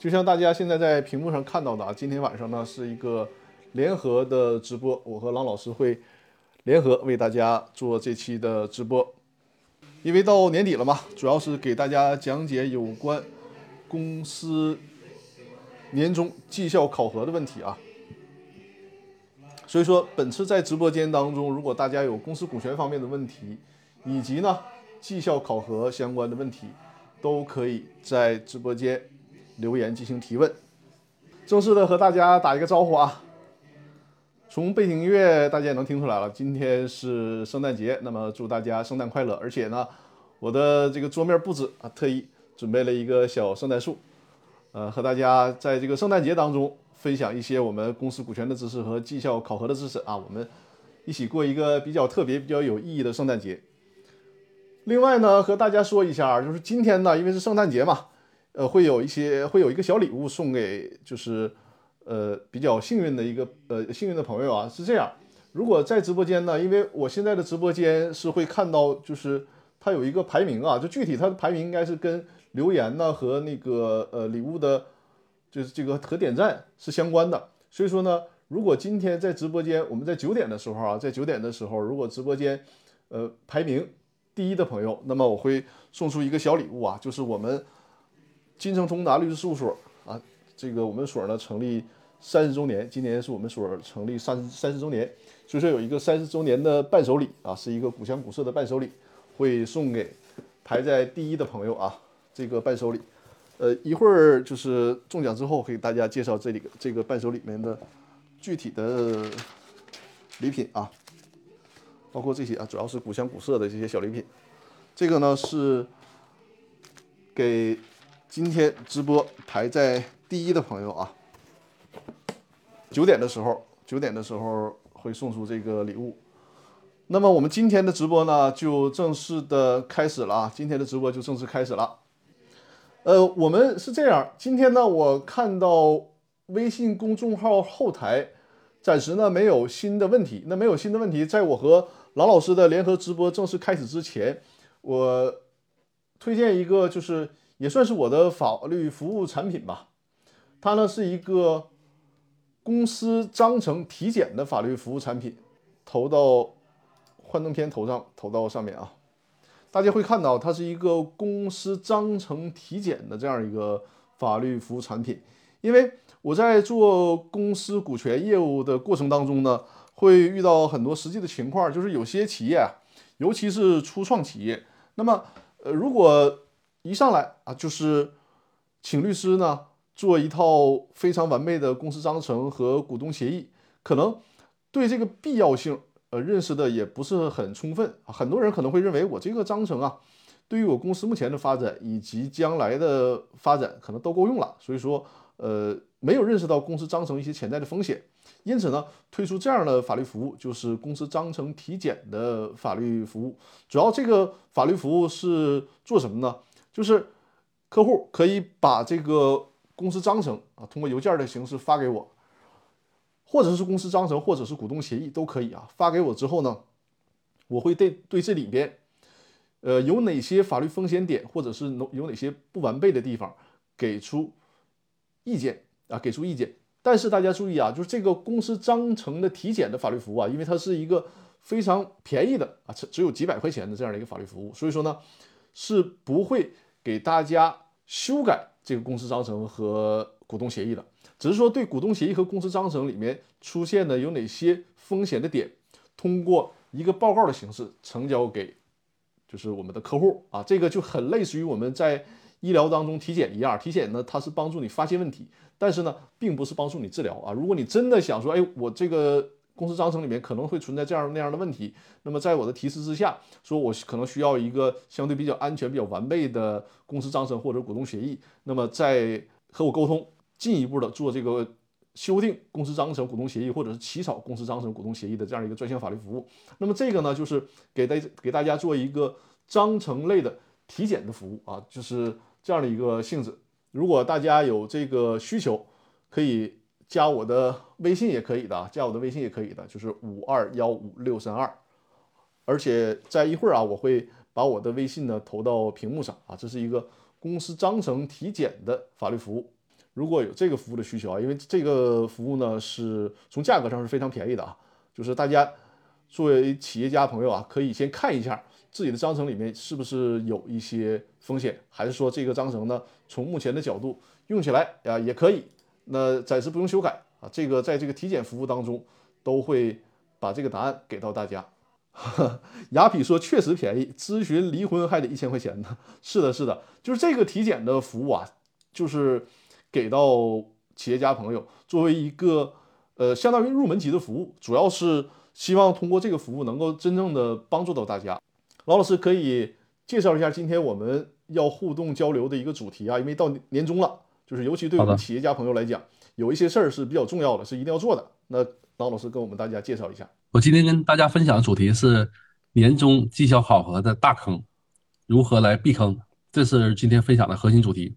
就像大家现在在屏幕上看到的啊，今天晚上呢是一个联合的直播，我和郎老师会联合为大家做这期的直播。因为到年底了嘛，主要是给大家讲解有关公司年终绩效考核的问题啊。所以说，本次在直播间当中，如果大家有公司股权方面的问题，以及呢绩效考核相关的问题，都可以在直播间。留言进行提问，正式的和大家打一个招呼啊！从背景音乐大家也能听出来了，今天是圣诞节，那么祝大家圣诞快乐！而且呢，我的这个桌面布置啊，特意准备了一个小圣诞树，呃，和大家在这个圣诞节当中分享一些我们公司股权的知识和绩效考核的知识啊，我们一起过一个比较特别、比较有意义的圣诞节。另外呢，和大家说一下，就是今天呢，因为是圣诞节嘛。呃，会有一些会有一个小礼物送给，就是呃比较幸运的一个呃幸运的朋友啊，是这样。如果在直播间呢，因为我现在的直播间是会看到，就是它有一个排名啊，就具体它的排名应该是跟留言呢和那个呃礼物的，就是这个和点赞是相关的。所以说呢，如果今天在直播间，我们在九点的时候啊，在九点的时候，如果直播间呃排名第一的朋友，那么我会送出一个小礼物啊，就是我们。金城通达律师事务所啊，这个我们所呢成立三十周年，今年是我们所成立三三十周年，所以说有一个三十周年的伴手礼啊，是一个古香古色的伴手礼，会送给排在第一的朋友啊。这个伴手礼，呃，一会儿就是中奖之后，给大家介绍这里这个伴手里面的具体的礼品啊，包括这些啊，主要是古香古色的这些小礼品。这个呢是给。今天直播排在第一的朋友啊，九点的时候，九点的时候会送出这个礼物。那么我们今天的直播呢，就正式的开始了啊！今天的直播就正式开始了。呃，我们是这样，今天呢，我看到微信公众号后台暂时呢没有新的问题。那没有新的问题，在我和郎老师的联合直播正式开始之前，我推荐一个就是。也算是我的法律服务产品吧，它呢是一个公司章程体检的法律服务产品，投到幻灯片头上，投到上面啊，大家会看到它是一个公司章程体检的这样一个法律服务产品。因为我在做公司股权业务的过程当中呢，会遇到很多实际的情况，就是有些企业啊，尤其是初创企业，那么呃如果一上来啊，就是请律师呢做一套非常完备的公司章程和股东协议，可能对这个必要性呃认识的也不是很充分。很多人可能会认为我这个章程啊，对于我公司目前的发展以及将来的发展可能都够用了，所以说呃没有认识到公司章程一些潜在的风险，因此呢推出这样的法律服务，就是公司章程体检的法律服务。主要这个法律服务是做什么呢？就是客户可以把这个公司章程啊，通过邮件的形式发给我，或者是公司章程，或者是股东协议都可以啊。发给我之后呢，我会对对这里边，呃，有哪些法律风险点，或者是有哪些不完备的地方，给出意见啊，给出意见。但是大家注意啊，就是这个公司章程的体检的法律服务啊，因为它是一个非常便宜的啊，只只有几百块钱的这样的一个法律服务，所以说呢。是不会给大家修改这个公司章程和股东协议的，只是说对股东协议和公司章程里面出现的有哪些风险的点，通过一个报告的形式呈交给就是我们的客户啊，这个就很类似于我们在医疗当中体检一样，体检呢它是帮助你发现问题，但是呢并不是帮助你治疗啊。如果你真的想说，哎，我这个。公司章程里面可能会存在这样那样的问题，那么在我的提示之下，说我可能需要一个相对比较安全、比较完备的公司章程或者股东协议，那么在和我沟通，进一步的做这个修订公司章程、股东协议，或者是起草公司章程、股东协议的这样一个专项法律服务。那么这个呢，就是给大给大家做一个章程类的体检的服务啊，就是这样的一个性质。如果大家有这个需求，可以。加我的微信也可以的，加我的微信也可以的，就是五二幺五六三二，而且在一会儿啊，我会把我的微信呢投到屏幕上啊，这是一个公司章程体检的法律服务。如果有这个服务的需求啊，因为这个服务呢是从价格上是非常便宜的啊，就是大家作为企业家朋友啊，可以先看一下自己的章程里面是不是有一些风险，还是说这个章程呢从目前的角度用起来啊也可以，那暂时不用修改啊。这个在这个体检服务当中都会把这个答案给到大家。雅痞说确实便宜，咨询离婚还得一千块钱呢。是的，是的，就是这个体检的服务啊，就是给到企业家朋友作为一个呃相当于入门级的服务，主要是希望通过这个服务能够真正的帮助到大家。老老师可以介绍一下今天我们要互动交流的一个主题啊，因为到年终了，就是尤其对我们企业家朋友来讲，有一些事儿是比较重要的，是一定要做的。那老老师跟我们大家介绍一下。我今天跟大家分享的主题是年终绩效考核的大坑，如何来避坑？这是今天分享的核心主题。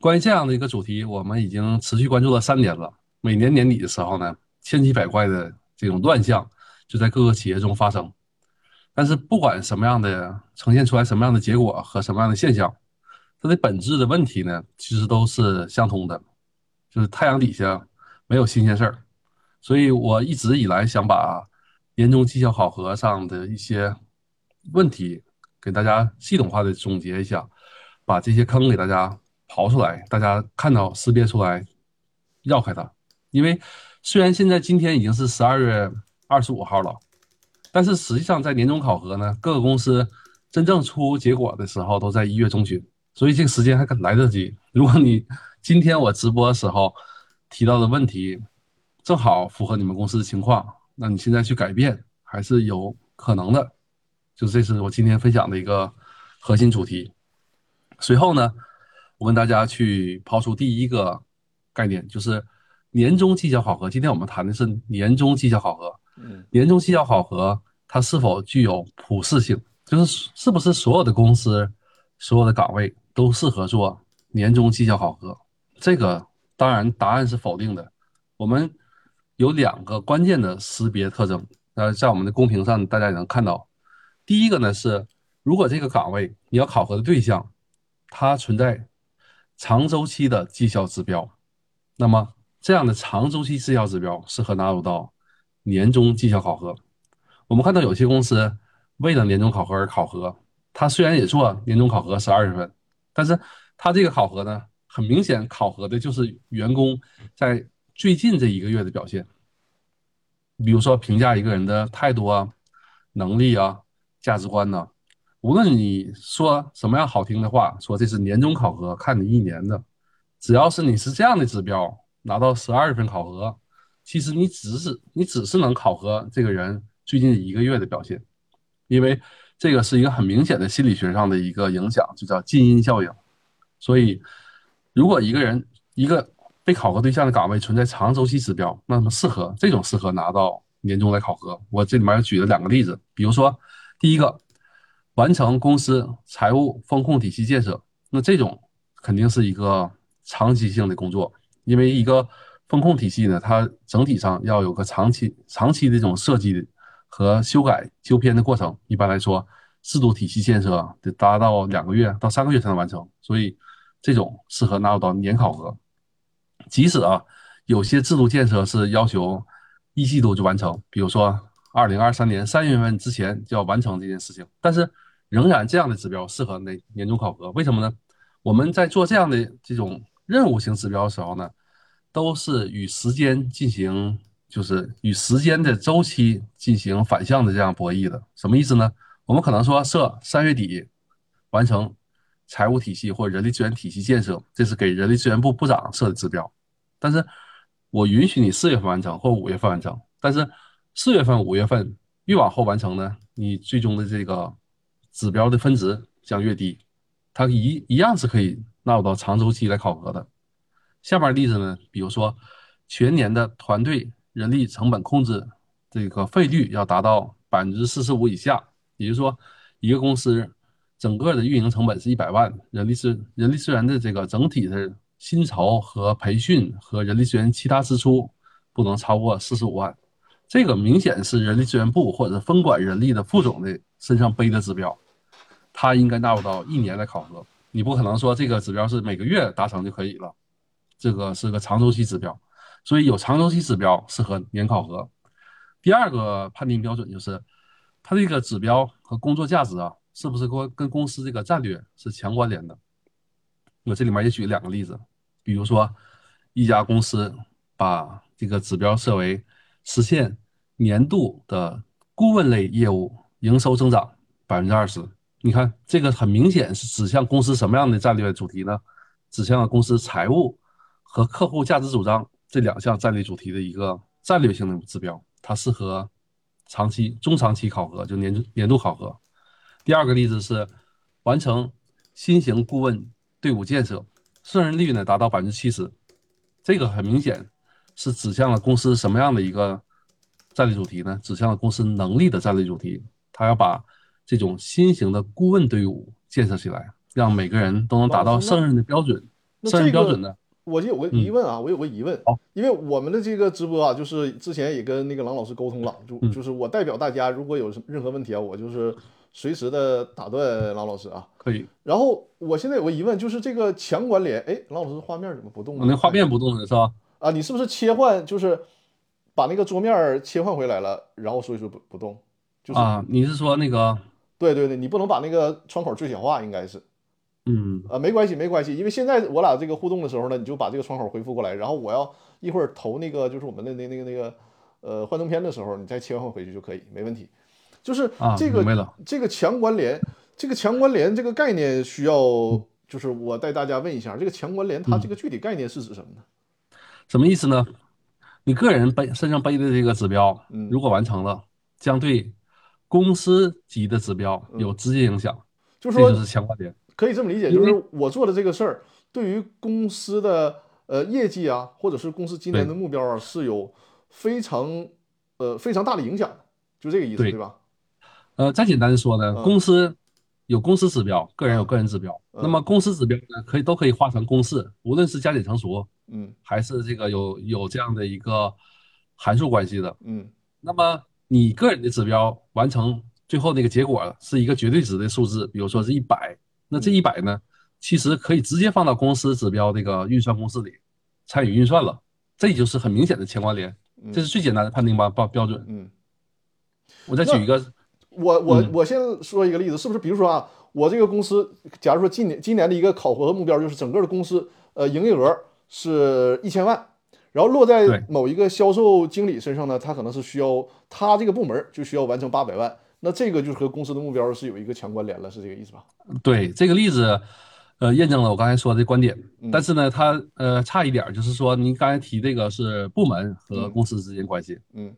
关于这样的一个主题，我们已经持续关注了三年了。每年年底的时候呢，千奇百怪的这种乱象就在各个企业中发生。但是不管什么样的呈现出来什么样的结果和什么样的现象，它的本质的问题呢，其实都是相通的，就是太阳底下没有新鲜事儿。所以我一直以来想把年终绩效考核上的一些问题，给大家系统化的总结一下，把这些坑给大家刨出来，大家看到识别出来，绕开它。因为虽然现在今天已经是十二月二十五号了，但是实际上在年终考核呢，各个公司真正出结果的时候都在一月中旬，所以这个时间还来得及。如果你今天我直播的时候提到的问题正好符合你们公司的情况。那你现在去改变还是有可能的，就这是我今天分享的一个核心主题。随后呢，我跟大家去抛出第一个概念，就是年终绩效考核。今天我们谈的是年终绩效考核。嗯，年终绩效考核它是否具有普适性？就是是不是所有的公司、所有的岗位都适合做年终绩效考核？这个当然答案是否定的。我们。有两个关键的识别特征，呃，在我们的公屏上大家也能看到。第一个呢是，如果这个岗位你要考核的对象，它存在长周期的绩效指标，那么这样的长周期绩效指标适合纳入到年终绩效考核。我们看到有些公司为了年终考核而考核，它虽然也做年终考核十二月份，但是它这个考核呢，很明显考核的就是员工在。最近这一个月的表现，比如说评价一个人的态度啊、能力啊、价值观呢，无论你说什么样好听的话，说这是年终考核，看你一年的，只要是你是这样的指标拿到十二月份考核，其实你只是你只是能考核这个人最近一个月的表现，因为这个是一个很明显的心理学上的一个影响，就叫近因效应。所以，如果一个人一个。被考核对象的岗位存在长周期指标，那么适合这种适合拿到年终来考核。我这里面举了两个例子，比如说第一个，完成公司财务风控体系建设，那这种肯定是一个长期性的工作，因为一个风控体系呢，它整体上要有个长期长期的这种设计和修改纠偏的过程。一般来说，制度体系建设得达到两个月到三个月才能完成，所以这种适合纳入到年考核。即使啊，有些制度建设是要求一季度就完成，比如说二零二三年三月份之前就要完成这件事情，但是仍然这样的指标适合那年终考核，为什么呢？我们在做这样的这种任务型指标的时候呢，都是与时间进行，就是与时间的周期进行反向的这样博弈的。什么意思呢？我们可能说设三月底完成。财务体系或人力资源体系建设，这是给人力资源部部长设的指标。但是，我允许你四月份完成或五月份完成。但是，四月份、五月份越往后完成呢，你最终的这个指标的分值将越低。它一一样是可以纳入到长周期来考核的。下面例子呢，比如说全年的团队人力成本控制这个费率要达到百分之四十五以下，也就是说，一个公司。整个的运营成本是一百万，人力资人力资源的这个整体的薪酬和培训和人力资源其他支出不能超过四十五万，这个明显是人力资源部或者分管人力的副总的身上背的指标，他应该纳入到一年来考核。你不可能说这个指标是每个月达成就可以了，这个是个长周期指标，所以有长周期指标适合年考核。第二个判定标准就是它这个指标和工作价值啊，是不是跟跟公司这个战略是强关联的？我这里面也举两个例子，比如说一家公司把这个指标设为实现年度的顾问类业务营收增长百分之二十，你看这个很明显是指向公司什么样的战略主题呢？指向了公司财务和客户价值主张这两项战略主题的一个战略性的指标，它适合长期、中长期考核，就年年度考核。第二个例子是完成新型顾问队伍建设，胜任率呢达到百分之七十，这个很明显是指向了公司什么样的一个战略主题呢？指向了公司能力的战略主题，他要把这种新型的顾问队伍建设起来。让每个人都能达到胜任的标准，胜任标准呢？我就有个疑问啊，我有个疑问，因为我们的这个直播啊，就是之前也跟那个郎老师沟通了，就就是我代表大家，如果有什任何问题啊，我就是随时的打断郎老师啊。可以。然后我现在有个疑问，就是这个强关联，哎，郎老师画面怎么不动？了那画面不动了是吧？啊，你是不是切换，就是把那个桌面切换回来了，然后所以说不不动？就是啊，你是说那个？对对对，你不能把那个窗口最小化，应该是。嗯啊，没关系，没关系，因为现在我俩这个互动的时候呢，你就把这个窗口恢复过来，然后我要一会儿投那个就是我们的那那个那个呃幻灯片的时候，你再切换回去就可以，没问题。就是这个这个强关联，这个强关联这个概念需要，就是我带大家问一下，这个强关联它这个具体概念是指什么呢？什么意思呢？你个人背身上背的这个指标，如果完成了，将对公司级的指标有直接影响，就是说就是强关联。可以这么理解，就是我做的这个事儿，对于公司的呃业绩啊，或者是公司今年的目标啊，是有非常呃非常大的影响的，就这个意思，对吧？呃，再简单的说呢，公司有公司指标，个人有个人指标。那么公司指标呢，可以都可以化成公式，无论是加减乘除，嗯，还是这个有有这样的一个函数关系的，嗯。那么你个人的指标完成最后那个结果是一个绝对值的数字，比如说是一百。那这一百呢，其实可以直接放到公司指标这个运算公式里参与运算了，这就是很明显的强关联，这是最简单的判定吧标标准。嗯，我再举一个，我我我先说一个例子，是不是？比如说啊，我这个公司，假如说今年今年的一个考核的目标就是整个的公司呃营业额是一千万，然后落在某一个销售经理身上呢，他可能是需要他这个部门就需要完成八百万。那这个就是和公司的目标是有一个强关联了，是这个意思吧？对，这个例子，呃，验证了我刚才说的观点。但是呢，它呃差一点，就是说您刚才提这个是部门和公司之间关系，嗯，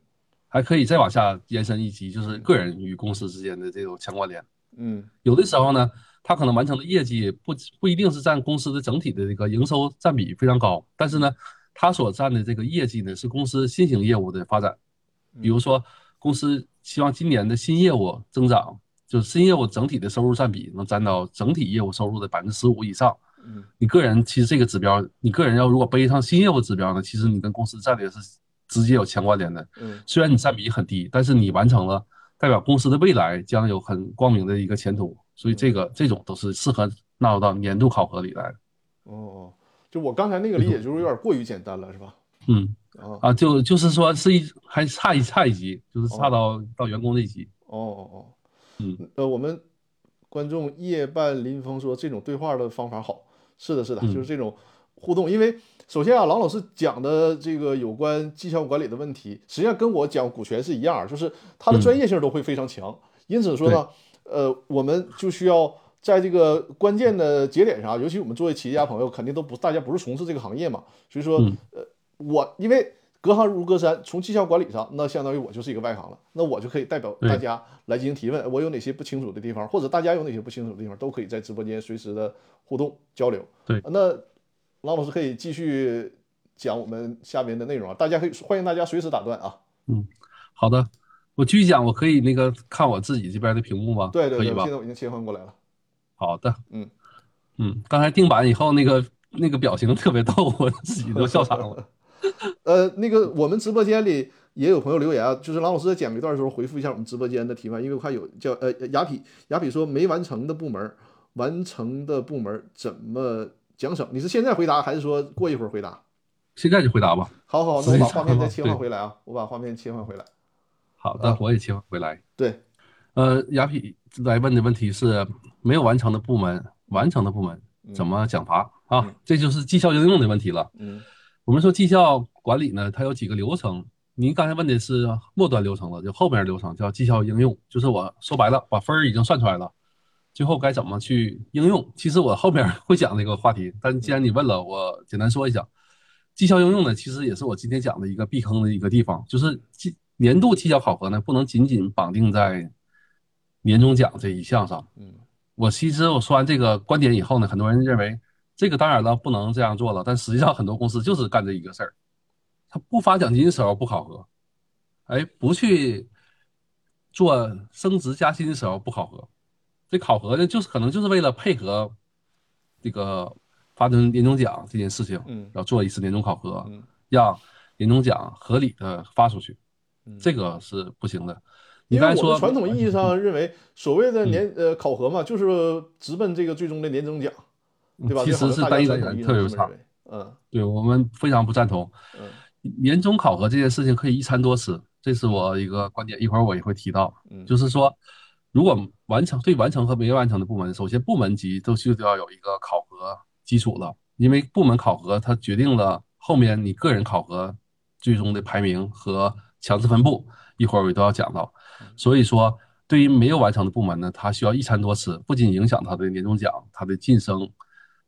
还可以再往下延伸一级，就是个人与公司之间的这种强关联。嗯，有的时候呢，他可能完成的业绩不不一定是占公司的整体的这个营收占比非常高，但是呢，他所占的这个业绩呢是公司新型业务的发展，比如说公司。希望今年的新业务增长，就是新业务整体的收入占比能占到整体业务收入的百分之十五以上。嗯，你个人其实这个指标，你个人要如果背上新业务指标呢，其实你跟公司战略是直接有强关联的。嗯，虽然你占比很低，但是你完成了，代表公司的未来将有很光明的一个前途。所以这个这种都是适合纳入到年度考核里来。哦，就我刚才那个理解就是有点过于简单了，是吧？嗯。啊，就就是说是一还差一差一级，就是差到到员工那级。哦哦哦，嗯，呃，我们观众夜半临风说这种对话的方法好，是的，是的，就是这种互动。因为首先啊，郎老师讲的这个有关绩效管理的问题，实际上跟我讲股权是一样，就是他的专业性都会非常强。因此说呢，呃，我们就需要在这个关键的节点上，尤其我们作为企业家朋友，肯定都不大家不是从事这个行业嘛，所以说，呃。我因为隔行如隔山，从绩效管理上，那相当于我就是一个外行了，那我就可以代表大家来进行提问。我有哪些不清楚的地方，或者大家有哪些不清楚的地方，都可以在直播间随时的互动交流。对，那郎老师可以继续讲我们下面的内容啊，大家可以欢迎大家随时打断啊。嗯，好的，我继续讲，我可以那个看我自己这边的屏幕吗？对对对，现在我已经切换过来了。好的，嗯嗯，刚才定版以后那个那个表情特别逗，我自己都笑场了。呃，那个我们直播间里也有朋友留言啊，就是郎老师在讲一段的时候回复一下我们直播间的提问，因为我看有叫呃雅痞雅痞说没完成的部门，完成的部门怎么奖惩。你是现在回答还是说过一会儿回答？现在就回答吧。好好，那我把画面再切换回来啊，我把画面切换回来。好的，我也切换回来。对，呃，雅痞来问的问题是没有完成的部门，完成的部门怎么奖罚啊嗯？这就是绩效应用的问题了。嗯我们说绩效管理呢，它有几个流程。您刚才问的是末端流程了，就后面流程叫绩效应用，就是我说白了，把分儿已经算出来了，最后该怎么去应用？其实我后边会讲这个话题，但既然你问了，我简单说一下。绩效应用呢，其实也是我今天讲的一个避坑的一个地方，就是绩年度绩效考核呢，不能仅仅绑定在年终奖这一项上。嗯我其实我说完这个观点以后呢，很多人认为这个当然了不能这样做了，但实际上很多公司就是干这一个事儿，他不发奖金的时候不考核，哎，不去做升职加薪的时候不考核，这考核呢就是可能就是为了配合这个发年年终奖这件事情，嗯要做一次年终考核，嗯让年终奖合理的发出去，嗯，这个是不行的。你因为我刚才说们传统意义上认为，所谓的年呃考核嘛，就是直奔这个最终的年终奖，对吧？嗯其实是单一像大家传统意义上单元特别差。嗯对我们非常不赞同。嗯年终考核这件事情可以一餐多吃，这是我一个观点，一会儿我也会提到。嗯，就是说，如果完成对完成和没完成的部门，首先部门级都需要有一个考核基础了，因为部门考核它决定了后面你个人考核最终的排名和强制分布，一会儿我都要讲到。所以说，对于没有完成的部门呢，它需要一餐多吃，不仅影响他的年终奖、他的晋升、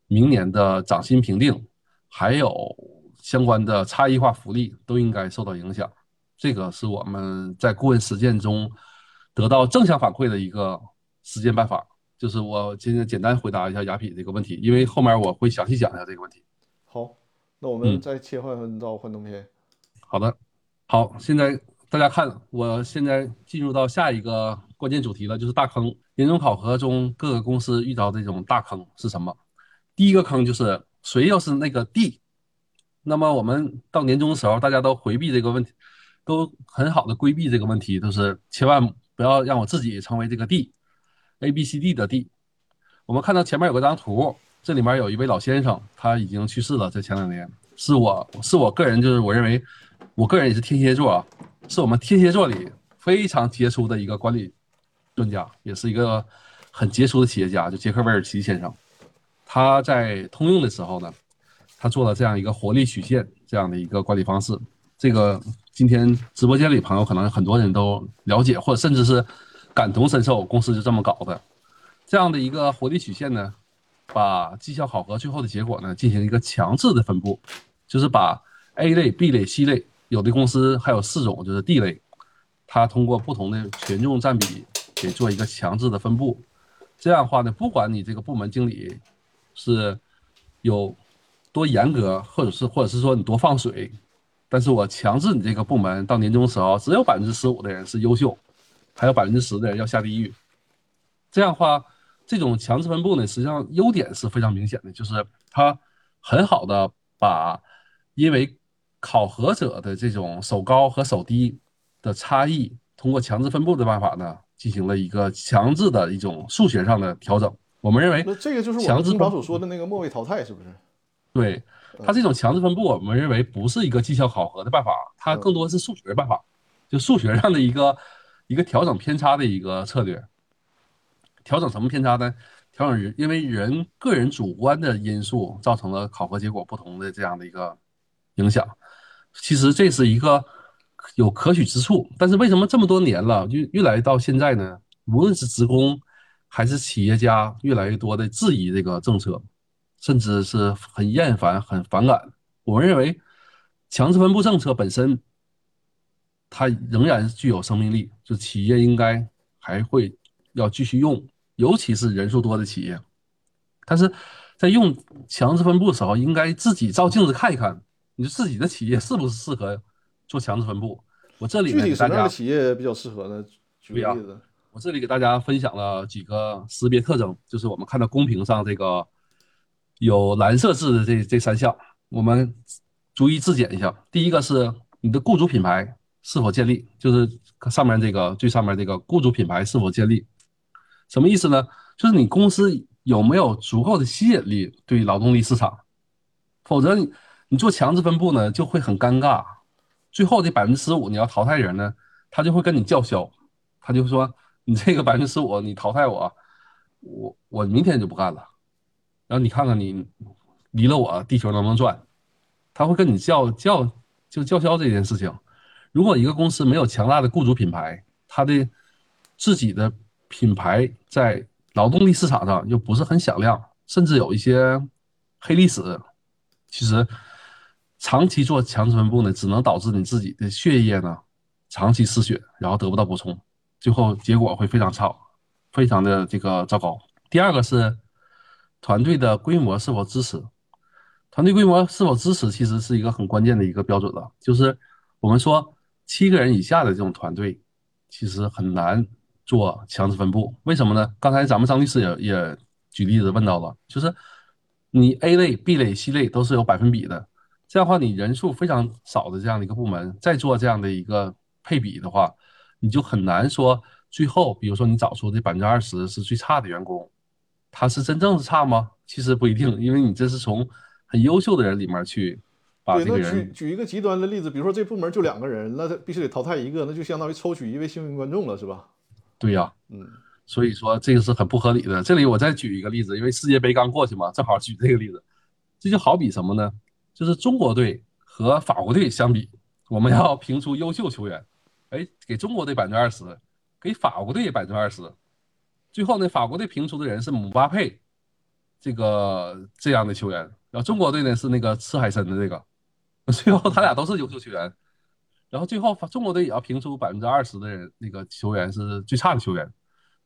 明年的涨薪评定，还有相关的差异化福利都应该受到影响。这个是我们在顾问实践中得到正向反馈的一个实践办法。就是我今天简单回答一下雅痞这个问题，因为后面我会详细讲一下这个问题。好，那我们嗯再切换到幻灯片。好的，好，现在大家看，我现在进入到下一个关键主题了，就是大坑。年终考核中各个公司遇到这种大坑是什么？第一个坑就是谁要是那个 D，那么我们到年终的时候，大家都回避这个问题，都很好的规避这个问题，就是千万不要让我自己成为这个 D，A B C D 的 D。我们看到前面有个张图，这里面有一位老先生，他已经去世了，在前两年，是我是我个人就是我认为，我个人也是天蝎座啊，是我们天蝎座里非常杰出的一个管理专家，也是一个很杰出的企业家，就杰克韦尔奇先生。他在通用的时候呢，他做了这样一个活力曲线这样的一个管理方式。这个今天直播间里朋友可能很多人都了解，或者甚至是感同身受，公司就这么搞的。这样的一个活力曲线呢，把绩效考核最后的结果呢进行一个强制的分布，就是把 A 类、B 类、C 类，有的公司还有四种，就是 D 类，它通过不同的权重占比给做一个强制的分布。这样的话呢，不管你这个部门经理是有多严格，或者是或者是说你多放水，但是我强制你这个部门到年终时候，只有百分之十五的人是优秀，还有百分之十的人要下地狱。这样的话，这种强制分布呢，实际上优点是非常明显的，就是它很好的把因为考核者的这种手高和手低的差异，通过强制分布的办法呢，进行了一个强制的一种数学上的调整。我们认为，那这个就是我们强制分通常所说的那个末位淘汰，是不是？对它这种强制分布，我们认为不是一个绩效考核的办法，它更多是数学办法，就数学上的一个 一个调整偏差的一个策略。调整什么偏差呢？调整人，因为人个人主观的因素造成了考核结果不同的这样的一个影响。其实这是一个有可取之处，但是为什么这么多年了，越越来到现在呢？无论是职工还是企业家，越来越多的质疑这个政策，甚至是很厌烦、很反感。我们认为，强制分布政策本身，它仍然具有生命力，就企业应该还会要继续用，尤其是人数多的企业。但是在用强制分布的时候，应该自己照镜子看一看，你自己的企业是不是适合做强制分布？我这里具体什么样的，企业比较适合呢？举例子。我这里给大家分享了几个识别特征，就是我们看到公屏上这个有蓝色字的这这三项，我们逐一质检一下。第一个是你的雇主品牌是否建立，就是上面这个最上面这个雇主品牌是否建立，什么意思呢？就是你公司有没有足够的吸引力对劳动力市场，否则你你做强制分布呢就会很尴尬，最后这百分之十五你要淘汰人呢，他就会跟你叫嚣，他就说你这个百分之十五你淘汰我，我我明天就不干了，然后你看看你离了我地球能不能转，他会跟你叫叫就叫嚣这件事情。如果一个公司没有强大的雇主品牌，他的自己的品牌在劳动力市场上又不是很响亮，甚至有一些黑历史。其实长期做强制分布呢，只能导致你自己的血液呢长期失血，然后得不到补充，最后结果会非常差，非常的这个糟糕。第二个是团队的规模是否支持，团队规模是否支持，其实是一个很关键的一个标准了。就是我们说七个人以下的这种团队，其实很难。做强制分布，为什么呢？刚才咱们张律师也也举例子问到了，就是你 A 类、B 类、C 类都是有百分比的，这样的话你人数非常少的这样的一个部门，再做这样的一个配比的话，你就很难说最后，比如说你找出这百分之二十是最差的员工，他是真正的差吗？其实不一定，因为你这是从很优秀的人里面去把这个人。举举一个极端的例子，比如说这部门就两个人，那他必须得淘汰一个，那就相当于抽取一位幸运观众了，是吧？对呀，嗯，所以说这个是很不合理的。这里我再举一个例子，因为世界杯刚过去嘛，正好举这个例子。这就好比什么呢？就是中国队和法国队相比，我们要评出优秀球员，哎，给中国队百分之二十，给法国队百分之二十。最后呢，法国队评出的人是姆巴佩，这个这样的球员，然后中国队呢是那个赤海参的这个，最后他俩都是优秀球员。然后最后，中国队也要评出百分之二十的人，那个球员是最差的球员。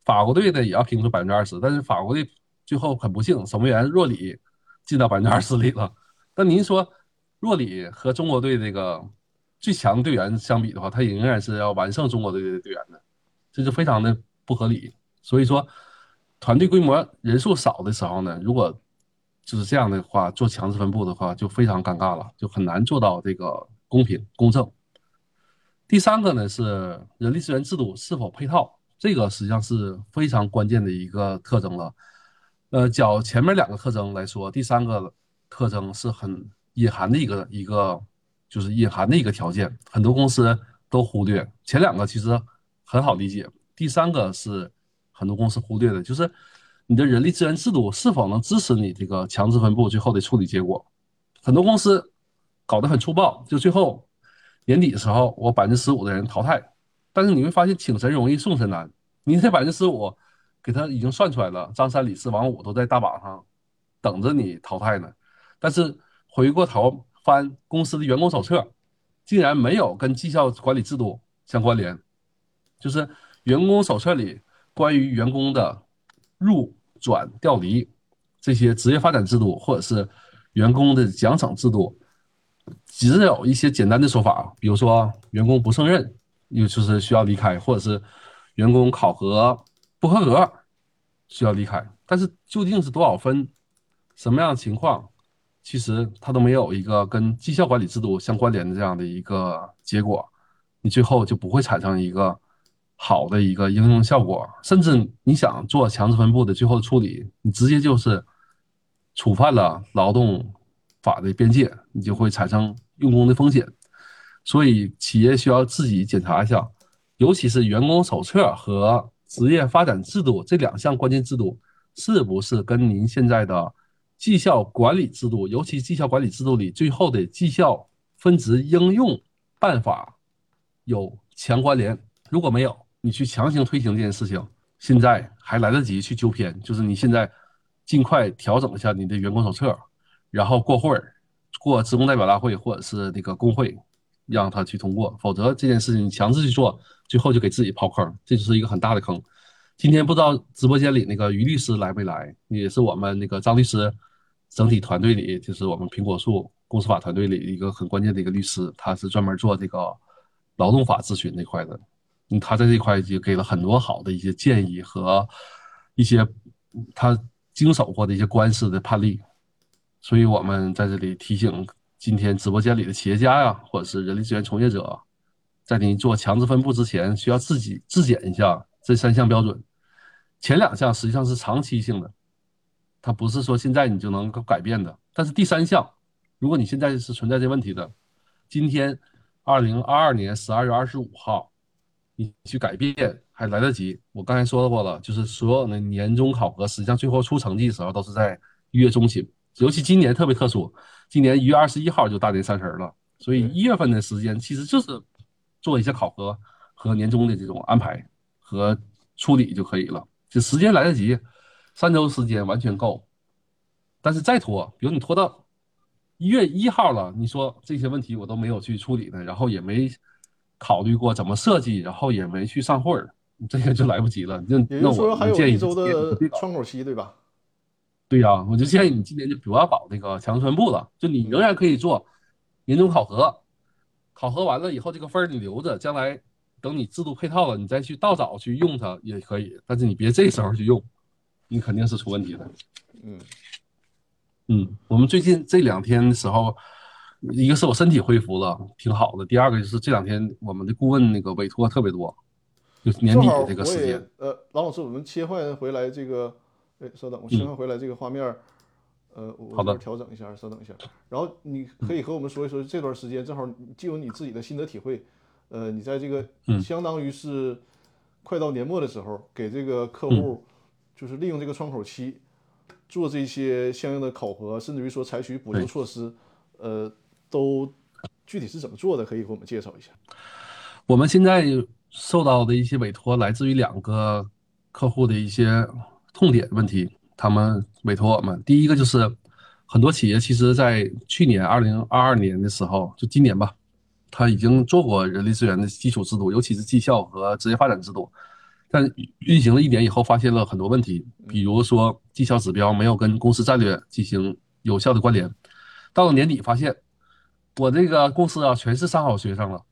法国队呢也要评出百分之二十，但是法国队最后很不幸，守门员若里进到百分之二十里了。那您说，若里和中国队这个最强队员相比的话，他仍然是要完胜中国队的队员的，这就非常的不合理。所以说，团队规模人数少的时候呢，如果就是这样的话，做强制分布的话，就非常尴尬了，就很难做到这个公平公正。第三个呢是人力资源制度是否配套，这个实际上是非常关键的一个特征了。呃，较前面两个特征来说，第三个特征是很隐含的一个一个，就是隐含的一个条件，很多公司都忽略。前两个其实很好理解，第三个是很多公司忽略的，就是你的人力资源制度是否能支持你这个强制分布最后的处理结果。很多公司搞得很粗暴，就最后。年底的时候，我百分之十五的人淘汰，但是你会发现请神容易送神难。你这百分之十五，给他已经算出来了，张三李四王五都在大榜上等着你淘汰呢。但是回过头翻公司的员工手册，竟然没有跟绩效管理制度相关联，就是员工手册里关于员工的入转调离这些职业发展制度，或者是员工的奖惩制度。只有一些简单的说法，比如说员工不胜任，又就是需要离开，或者是员工考核不合格需要离开。但是究竟是多少分，什么样的情况，其实它都没有一个跟绩效管理制度相关联的这样的一个结果，你最后就不会产生一个好的一个应用效果。甚至你想做强制分布的最后处理，你直接就是触犯了劳动。法的边界，你就会产生用工的风险，所以企业需要自己检查一下，尤其是员工手册和职业发展制度这两项关键制度，是不是跟您现在的绩效管理制度，尤其绩效管理制度里最后的绩效分值应用办法有强关联？如果没有，你去强行推行这件事情，现在还来得及去纠偏，就是你现在尽快调整一下你的员工手册。然后过会儿，过职工代表大会或者是那个工会，让他去通过，否则这件事情强制去做，最后就给自己刨坑，这就是一个很大的坑。今天不知道直播间里那个于律师来没来，也是我们那个张律师整体团队里，就是我们苹果树公司法团队里一个很关键的一个律师，他是专门做这个劳动法咨询那块的，他在这块也给了很多好的一些建议和一些他经手过的一些官司的判例。所以，我们在这里提醒今天直播间里的企业家呀，或者是人力资源从业者，在你做强制分布之前，需要自己自检一下这三项标准。前两项实际上是长期性的，它不是说现在你就能够改变的。但是第三项，如果你现在是存在这问题的，今天二零二二年十二月二十五号，你去改变还来得及。我刚才说过了，就是所有的年终考核，实际上最后出成绩的时候都是在一月中旬，尤其今年特别特殊，今年一月二十一号就大年三十了，所以一月份的时间其实就是做一些考核和年终的这种安排和处理就可以了，就时间来得及，三周时间完全够。但是再拖，比如你拖到一月一号了，你说这些问题我都没有去处理呢，然后也没考虑过怎么设计，然后也没去上会儿，这个就来不及了。那也就是说还有建议一周的窗口期，对吧？对呀、我就建议你今年就不要搞那个强宣布了，就你仍然可以做年终考核，考核完了以后这个分儿你留着，将来等你制度配套了，你再去倒找去用它也可以，但是你别这时候去用，你肯定是出问题的。嗯嗯，我们最近这两天的时候，一个是我身体恢复了，挺好的；第二个就是这两天我们的顾问那个委托特别多，就是年底的这个时间。呃，郎老师，我们切换回来这个，哎，稍等，我切换回来这个画面儿，呃，我调整一下，稍等一下。然后你可以和我们说一说这段时间，正好既有你自己的心得体会，呃，你在这个嗯相当于是快到年末的时候，给这个客嗯户就是利用这个窗口期做这些相应的考核，甚至于说采取补救措施，呃，都具体是怎么做的？可以给我们介绍一下。我们现在受到的一些委托来自于两个客户的一些痛点问题，他们委托我们。第一个就是很多企业其实在去年二零二二年的时候，就今年吧，他已经做过人力资源的基础制度，尤其是绩效和职业发展制度，但运行了一年以后，发现了很多问题，比如说绩效指标没有跟公司战略进行有效的关联，到了年底发现我这个公司啊全是上好学生了。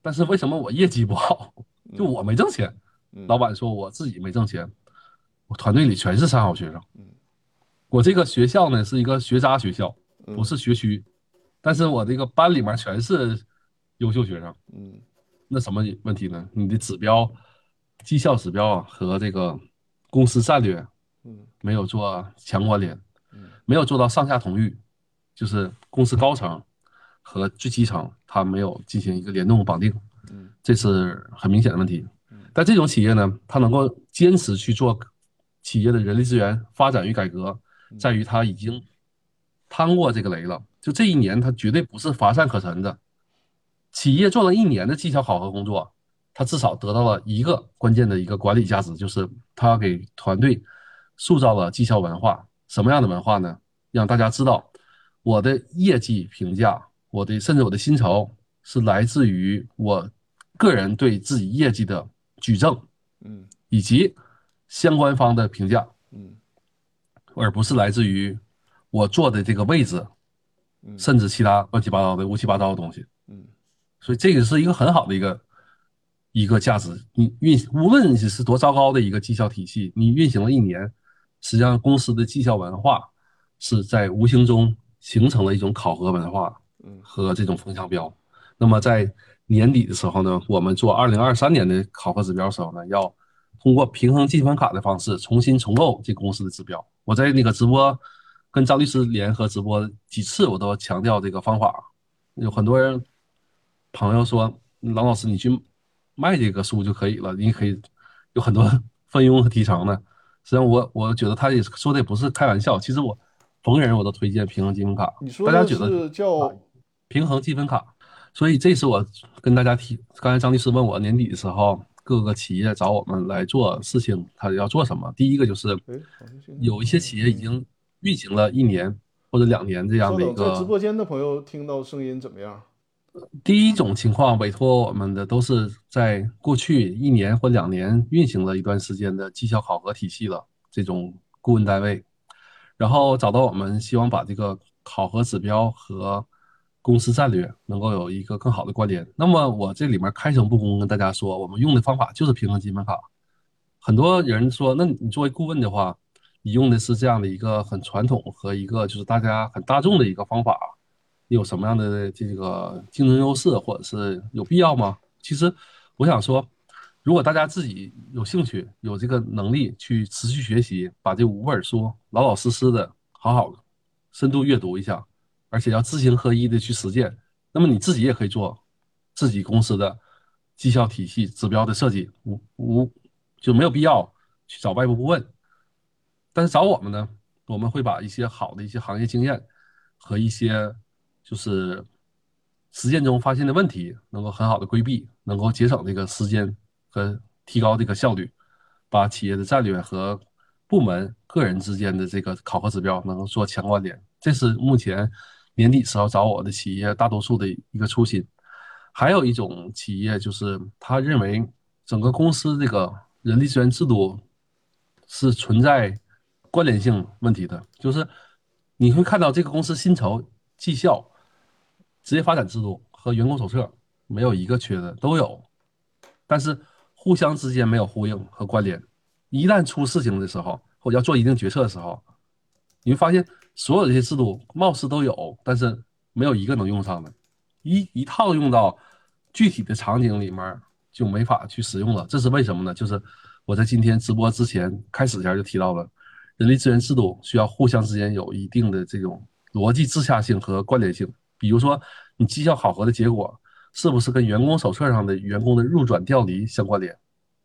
但是为什么我业绩不好？就我没挣钱，嗯老板说我自己没挣钱，我团队里全是三好学生嗯。我这个学校呢是一个学渣学校，嗯不是学区，但是我这个班里面全是优秀学生。嗯那什么问题呢？你的指标、绩效指标啊和这个公司战略嗯没有做强关联嗯，没有做到上下同欲，就是公司高层和最基层它没有进行一个联动绑定。嗯这是很明显的问题。但这种企业呢，它能够坚持去做企业的人力资源发展与改革，在于它已经趟过这个雷了。就这一年，它绝对不是乏善可陈的。企业做了一年的绩效考核工作，它至少得到了一个关键的一个管理价值，就是它给团队塑造了绩效文化。什么样的文化呢？让大家知道我的业绩评价，我的甚至我的薪酬是来自于我个人对自己业绩的举证，嗯以及相关方的评价，嗯而不是来自于我坐的这个位置，嗯甚至其他乱七八糟的乌七八糟的东西。嗯所以这个是一个很好的一个一个价值。你运无论你是多糟糕的一个绩效体系，你运行了一年，实际上公司的绩效文化是在无形中形成了一种考核文化嗯和这种风向标。那么在年底的时候呢，我们做二零二三年的考核指标的时候呢，要通过平衡积分卡的方式重新重构这个公司的指标。我在那个直播跟张律师联合直播几次，我都强调这个方法。有很多人朋友说，郎老师你去卖这个书就可以了，你可以有很多分佣和提成的。实际上我我觉得他也说的也不是开玩笑，其实我逢人我都推荐平衡积分卡，你说的大家觉得是叫平衡积分卡。所以这是我跟大家提，刚才张律师问我年底的时候，各个企业找我们来做事情，他要做什么？第一个就是有一些企业已经运行了一年或者两年这样的一个，在直。播间的朋友听到声音怎么样？第一种情况，委托我们的都是在过去一年或两年运行了一段时间的绩效考核体系了，这种顾问单位，然后找到我们，希望把这个考核指标和公司战略能够有一个更好的关联。那么我这里面开诚布公跟大家说，我们用的方法就是平衡积分卡。很多人说，那你作为顾问的话，你用的是这样的一个很传统和一个就是大家很大众的一个方法，你有什么样的这个竞争优势，或者是有必要吗？其实我想说，如果大家自己有兴趣、有这个能力去持续学习，把这五本书老老实实的、好好的深度阅读一下，而且要知行合一的去实践，那么你自己也可以做自己公司的绩效体系指标的设计，无无就没有必要去找外部顾问。但是找我们呢，我们会把一些好的一些行业经验和一些就是实践中发现的问题，能够很好的规避，能够节省这个时间。和提高这个效率，把企业的战略和部门、个人之间的这个考核指标能够做强关联，这是目前年底时候找我的企业大多数的一个初心。还有一种企业就是他认为整个公司这个人力资源制度是存在关联性问题的，就是你会看到这个公司薪酬、绩效、职业发展制度和员工手册没有一个缺的，都有，但是。互相之间没有呼应和关联，一旦出事情的时候，或者要做一定决策的时候，你会发现所有这些制度貌似都有，但是没有一个能用上的，一一套用到具体的场景里面就没法去使用了。这是为什么呢？就是我在今天直播之前开始前就提到了，人力资源制度需要互相之间有一定的这种逻辑自洽性和关联性。比如说，你绩效考核的结果。是不是跟员工手册上的员工的入转调离相关联？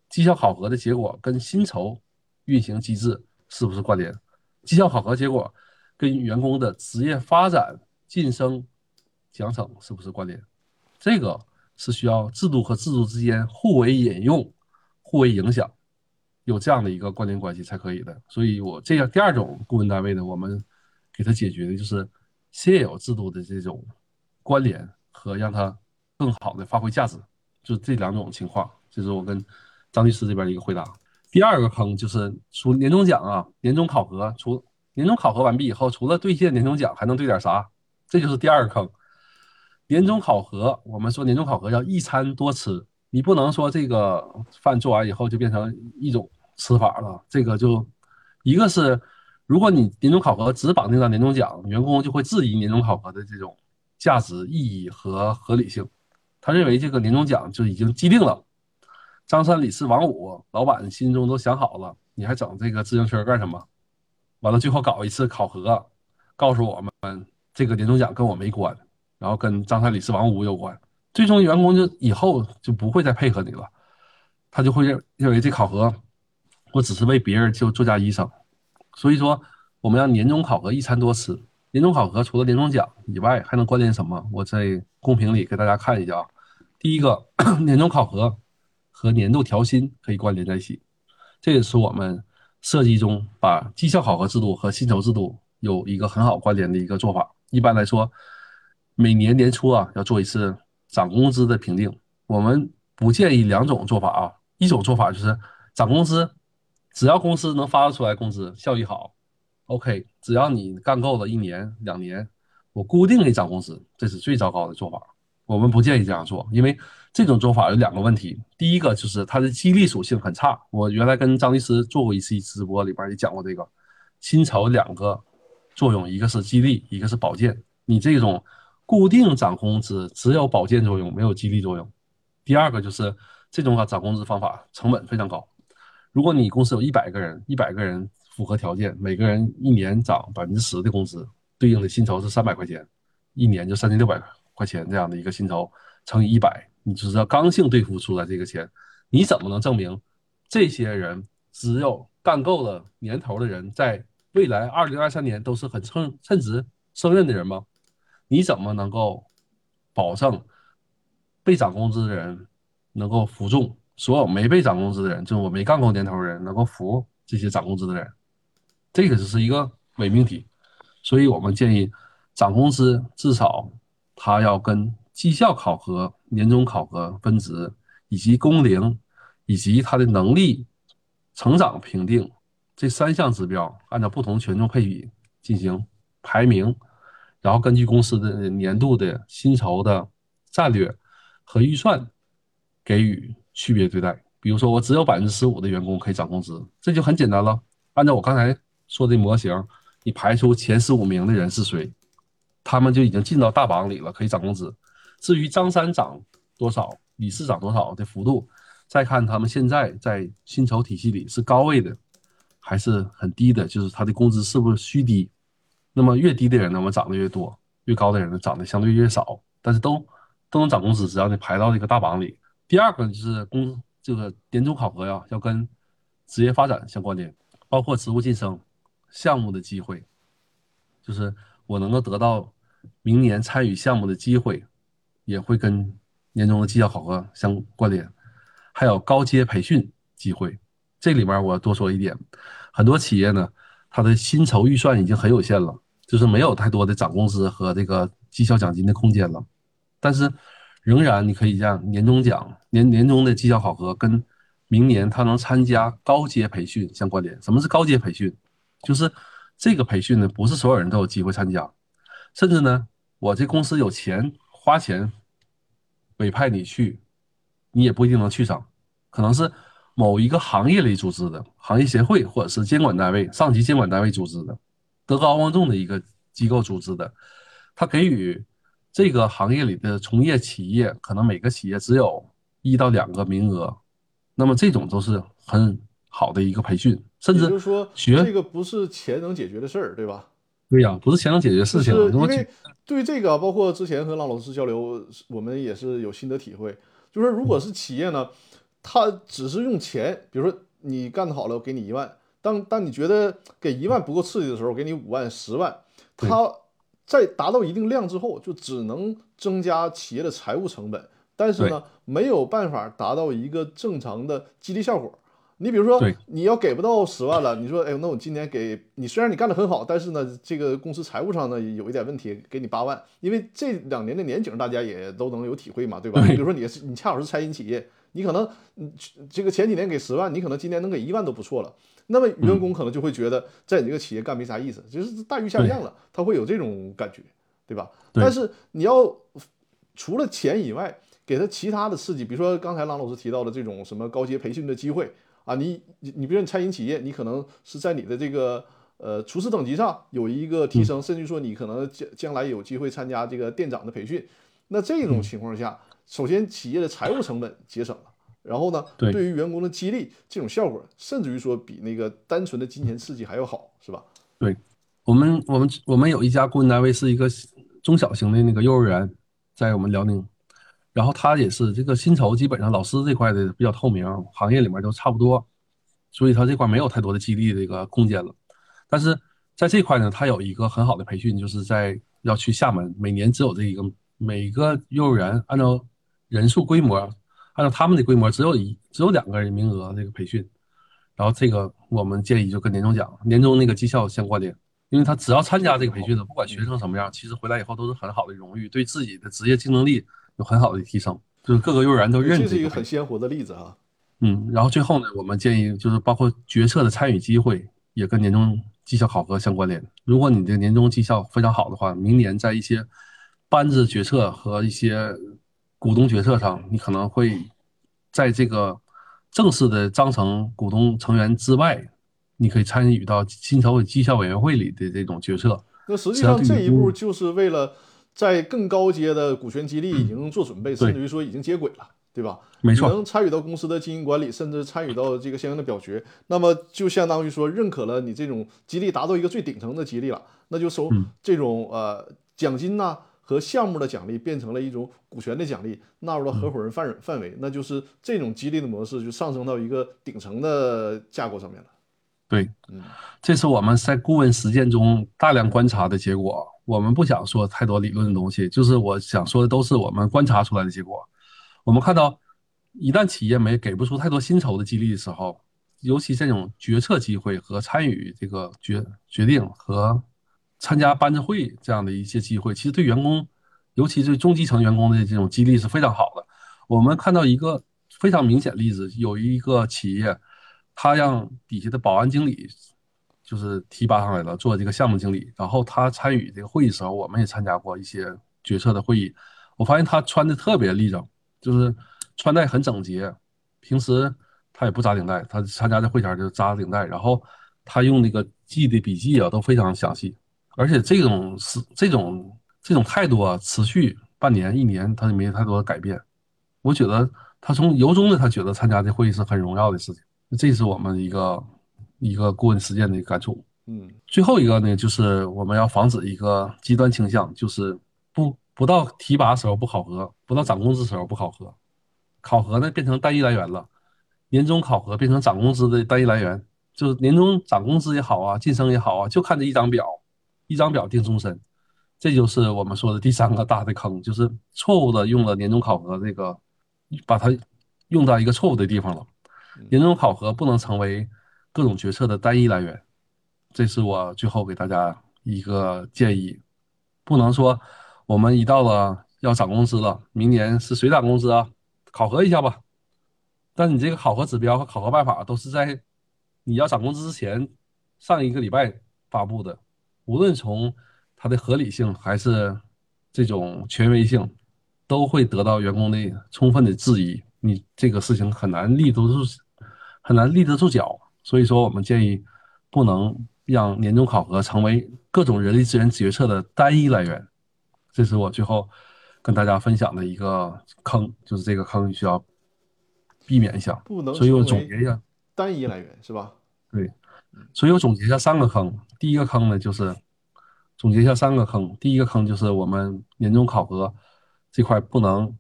绩效考核的结果跟薪酬运行机制是不是关联？绩效考核结果跟员工的职业发展、晋升、奖惩是不是关联？这个是需要制度和制度之间互为引用、互为影响，有这样的一个关联关系才可以的。所以，我这样第二种顾问单位呢，我们给他解决的就是现有制度的这种关联和让他。更好的发挥价值，就这两种情况，这是我跟张律师这边的一个回答。第二个坑就是除年终奖啊，年终考核，除年终考核完毕以后，除了兑现年终奖，还能兑点啥？这就是第二个坑。年终考核，我们说年终考核要一餐多吃，你不能说这个饭做完以后就变成一种吃法了。这个就一个是，如果你年终考核只绑定到年终奖，员工就会质疑年终考核的这种价值、意义和合理性。他认为这个年终奖就已经既定了，张三李四王五，老板心中都想好了，你还整这个自行车干什么？完了，最后搞一次考核，告诉我们这个年终奖跟我没关，然后跟张三李四王五有关，最终员工就以后就不会再配合你了，他就会认认为这考核我只是为别人就做嫁衣裳，所以说我们要年终考核一餐多吃，年终考核除了年终奖以外还能关联什么？我在公屏里给大家看一下啊。第一个 年终考核和年度调薪可以关联在一起，这也是我们设计中把绩效考核制度和薪酬制度有一个很好关联的一个做法。一般来说，每年年初啊要做一次涨工资的评定。我们不建议两种做法啊，一种做法就是涨工资，只要公司能发出来工资，效益好，OK，只要你干够了一年两年，我固定给涨工资，这是最糟糕的做法。我们不建议这样做，因为这种做法有两个问题。第一个就是它的激励属性很差。我原来跟张律师做过一次直播，里边也讲过这个薪酬两个作用，一个是激励，一个是保健。你这种固定涨工资只有保健作用，没有激励作用。第二个就是这种涨工资方法成本非常高。如果你公司有一百个人，一百个人符合条件，每个人一年涨百分之十的工资，对应的薪酬是三百块钱，一年就三千六百块。钱这样的一个薪酬乘以一百，你就知道刚性兑付出来这个钱，你怎么能证明这些人只有干够了年头的人，在未来二零二三年都是很称称职胜任的人吗？你怎么能够保证被涨工资的人能够服众，所有没被涨工资的人，就是我没干够年头的人，能够服这些涨工资的人？这个只是一个伪命题，所以我们建议涨工资至少。他要跟绩效考核、年终考核分值，以及工龄，以及他的能力成长评定这三项指标，按照不同权重配比进行排名，然后根据公司的年度的薪酬的战略和预算给予区别对待。比如说，我只有百分之十五的员工可以涨工资，这就很简单了。按照我刚才说的模型，你排出前十五名的人是谁？他们就已经进到大榜里了，可以涨工资。至于张三涨多少，李四涨多少的幅度，再看他们现在在薪酬体系里是高位的，还是很低的，就是他的工资是不是虚低？那么越低的人呢，我们涨得越多；越高的人呢，涨得相对越少。但是都都能涨工资，只要你排到这个大榜里。第二个就是工这个年终考核呀，要跟职业发展相关联，包括职务晋升、项目的机会，就是我能够得到明年参与项目的机会，也会跟年终的绩效考核相关联。还有高阶培训机会，这里面我多说一点，很多企业呢，它的薪酬预算已经很有限了，就是没有太多的涨工资和这个绩效奖金的空间了。但是，仍然你可以让年终奖、年年终的绩效考核跟明年他能参加高阶培训相关联。什么是高阶培训？就是这个培训呢，不是所有人都有机会参加，甚至呢，我这公司有钱花钱委派你去。你也不一定能去上，可能是某一个行业里组织的行业协会，或者是监管单位、上级监管单位组织的，德高望重的一个机构组织的，他给予这个行业里的从业企业，可能每个企业只有一到两个名额，那么这种都是很好的一个培训，甚至就是说学这个不是钱能解决的事儿，对吧？对呀，不是钱能解决事情。因为对这个，包括之前和郎老师交流，我们也是有心得体会。就是如果是企业呢，他只是用钱，比如说你干得好了，我给你一万。当当你觉得给一万不够刺激的时候，给你五万、十万。他在达到一定量之后，就只能增加企业的财务成本，但是呢，没有办法达到一个正常的激励效果。你比如说，你要给不到十万了，你说，哎，那我今年给你，虽然你干得很好，但是呢，这个公司财务上呢有一点问题，给你八万，因为这两年的年景大家也都能有体会嘛，对吧？比如说你是你恰好是餐饮企业，你可能这个前几年给十万，你可能今年能给一万都不错了，那么员工可能就会觉得在你这个企业干没啥意思，就是待遇下降了，他会有这种感觉，对吧？但是你要除了钱以外，给他其他的刺激，比如说刚才郎老师提到的这种什么高阶培训的机会。啊，你你你，比如你餐饮企业，你可能是在你的这个呃厨师等级上有一个提升，甚至说你可能将将来有机会参加这个店长的培训。那这种情况下，首先企业的财务成本节省了，然后呢，对于员工的激励这种效果，甚至于说比那个单纯的金钱刺激还要好，是吧？对，我们我们我们有一家顾问单位是一个中小型的那个幼儿园，在我们辽宁。然后他也是这个薪酬，基本上老师这块的比较透明，行业里面都差不多，所以他这块没有太多的激励这个空间了。但是在这块呢，他有一个很好的培训，就是在要去厦门，每年只有这一个每个幼儿园按照人数规模，按照他们的规模，只有一只有两个人名额这个培训。然后这个我们建议就跟年终奖、年终那个绩效相关联，因为他只要参加这个培训的，不管学生什么样，其实回来以后都是很好的荣誉，对自己的职业竞争力。有很好的提升，就是各个幼儿园都认这是一个很鲜活的例子啊。嗯，然后最后呢，我们建议就是包括决策的参与机会也跟年终绩效考核相关联。如果你的年终绩效非常好的话，明年在一些班子决策和一些股东决策上，你可能会在这个正式的章程股东成员之外，你可以参与到薪酬绩效委员会里的这种决策。那实际上这一步就是为了。在更高阶的股权激励已经做准备，甚至于说已经接轨了，对吧？没错，能参与到公司的经营管理，甚至参与到这个相应的表决，那么就相当于说认可了你这种激励达到一个最顶层的激励了，那就从这种呃奖金呐和项目的奖励变成了一种股权的奖励，纳入了合伙人范范围，那就是这种激励的模式就上升到一个顶层的架构上面了。对，嗯，这是我们在顾问实践中大量观察的结果。我们不想说太多理论的东西，就是我想说的都是我们观察出来的结果。我们看到，一旦企业没给不出太多薪酬的激励的时候，尤其这种决策机会和参与这个决决定和参加班子会这样的一些机会，其实对员工，尤其是中基层员工的这种激励是非常好的。我们看到一个非常明显例子，有一个企业，他让底下的保安经理。就是提拔上来了，做这个项目经理。然后他参与这个会议时候，我们也参加过一些决策的会议。我发现他穿的特别立正，就是穿戴很整洁。平时他也不扎领带，他参加这会前就扎领带。然后他用那个记的笔记啊都非常详细，而且这种是这种这种态度啊，持续半年一年，他就没太多的改变。我觉得他从由衷的他觉得参加这会议是很荣耀的事情，这是我们一个一个顾问实践的一个感触。嗯最后一个呢，就是我们要防止一个极端倾向，就是不不到提拔时候不考核，不到涨工资时候不考核，考核呢变成单一来源了，年终考核变成涨工资的单一来源，就是年终涨工资也好啊，晋升也好啊，就看这一张表，一张表定终身，这就是我们说的第三个大的坑，就是错误的用了年终考核这个，把它用到一个错误的地方了。年终考核不能成为各种决策的单一来源，这是我最后给大家一个建议，不能说我们一到了要涨工资了，明年是谁涨工资啊？考核一下吧。但你这个考核指标和考核办法都是在你要涨工资之前上一个礼拜发布的，无论从它的合理性还是这种权威性，都会得到员工的充分的质疑。你这个事情很难立得住，很难立得住脚。所以说，我们建议不能让年终考核成为各种人力资源决策的单一来源。这是我最后跟大家分享的一个坑，就是这个坑需要避免一下。不能所以我总结一下，单一来源是吧？对，所以我总结一下三个坑。第一个坑呢，就是总结一下三个坑。第一个坑就是我们年终考核这块不能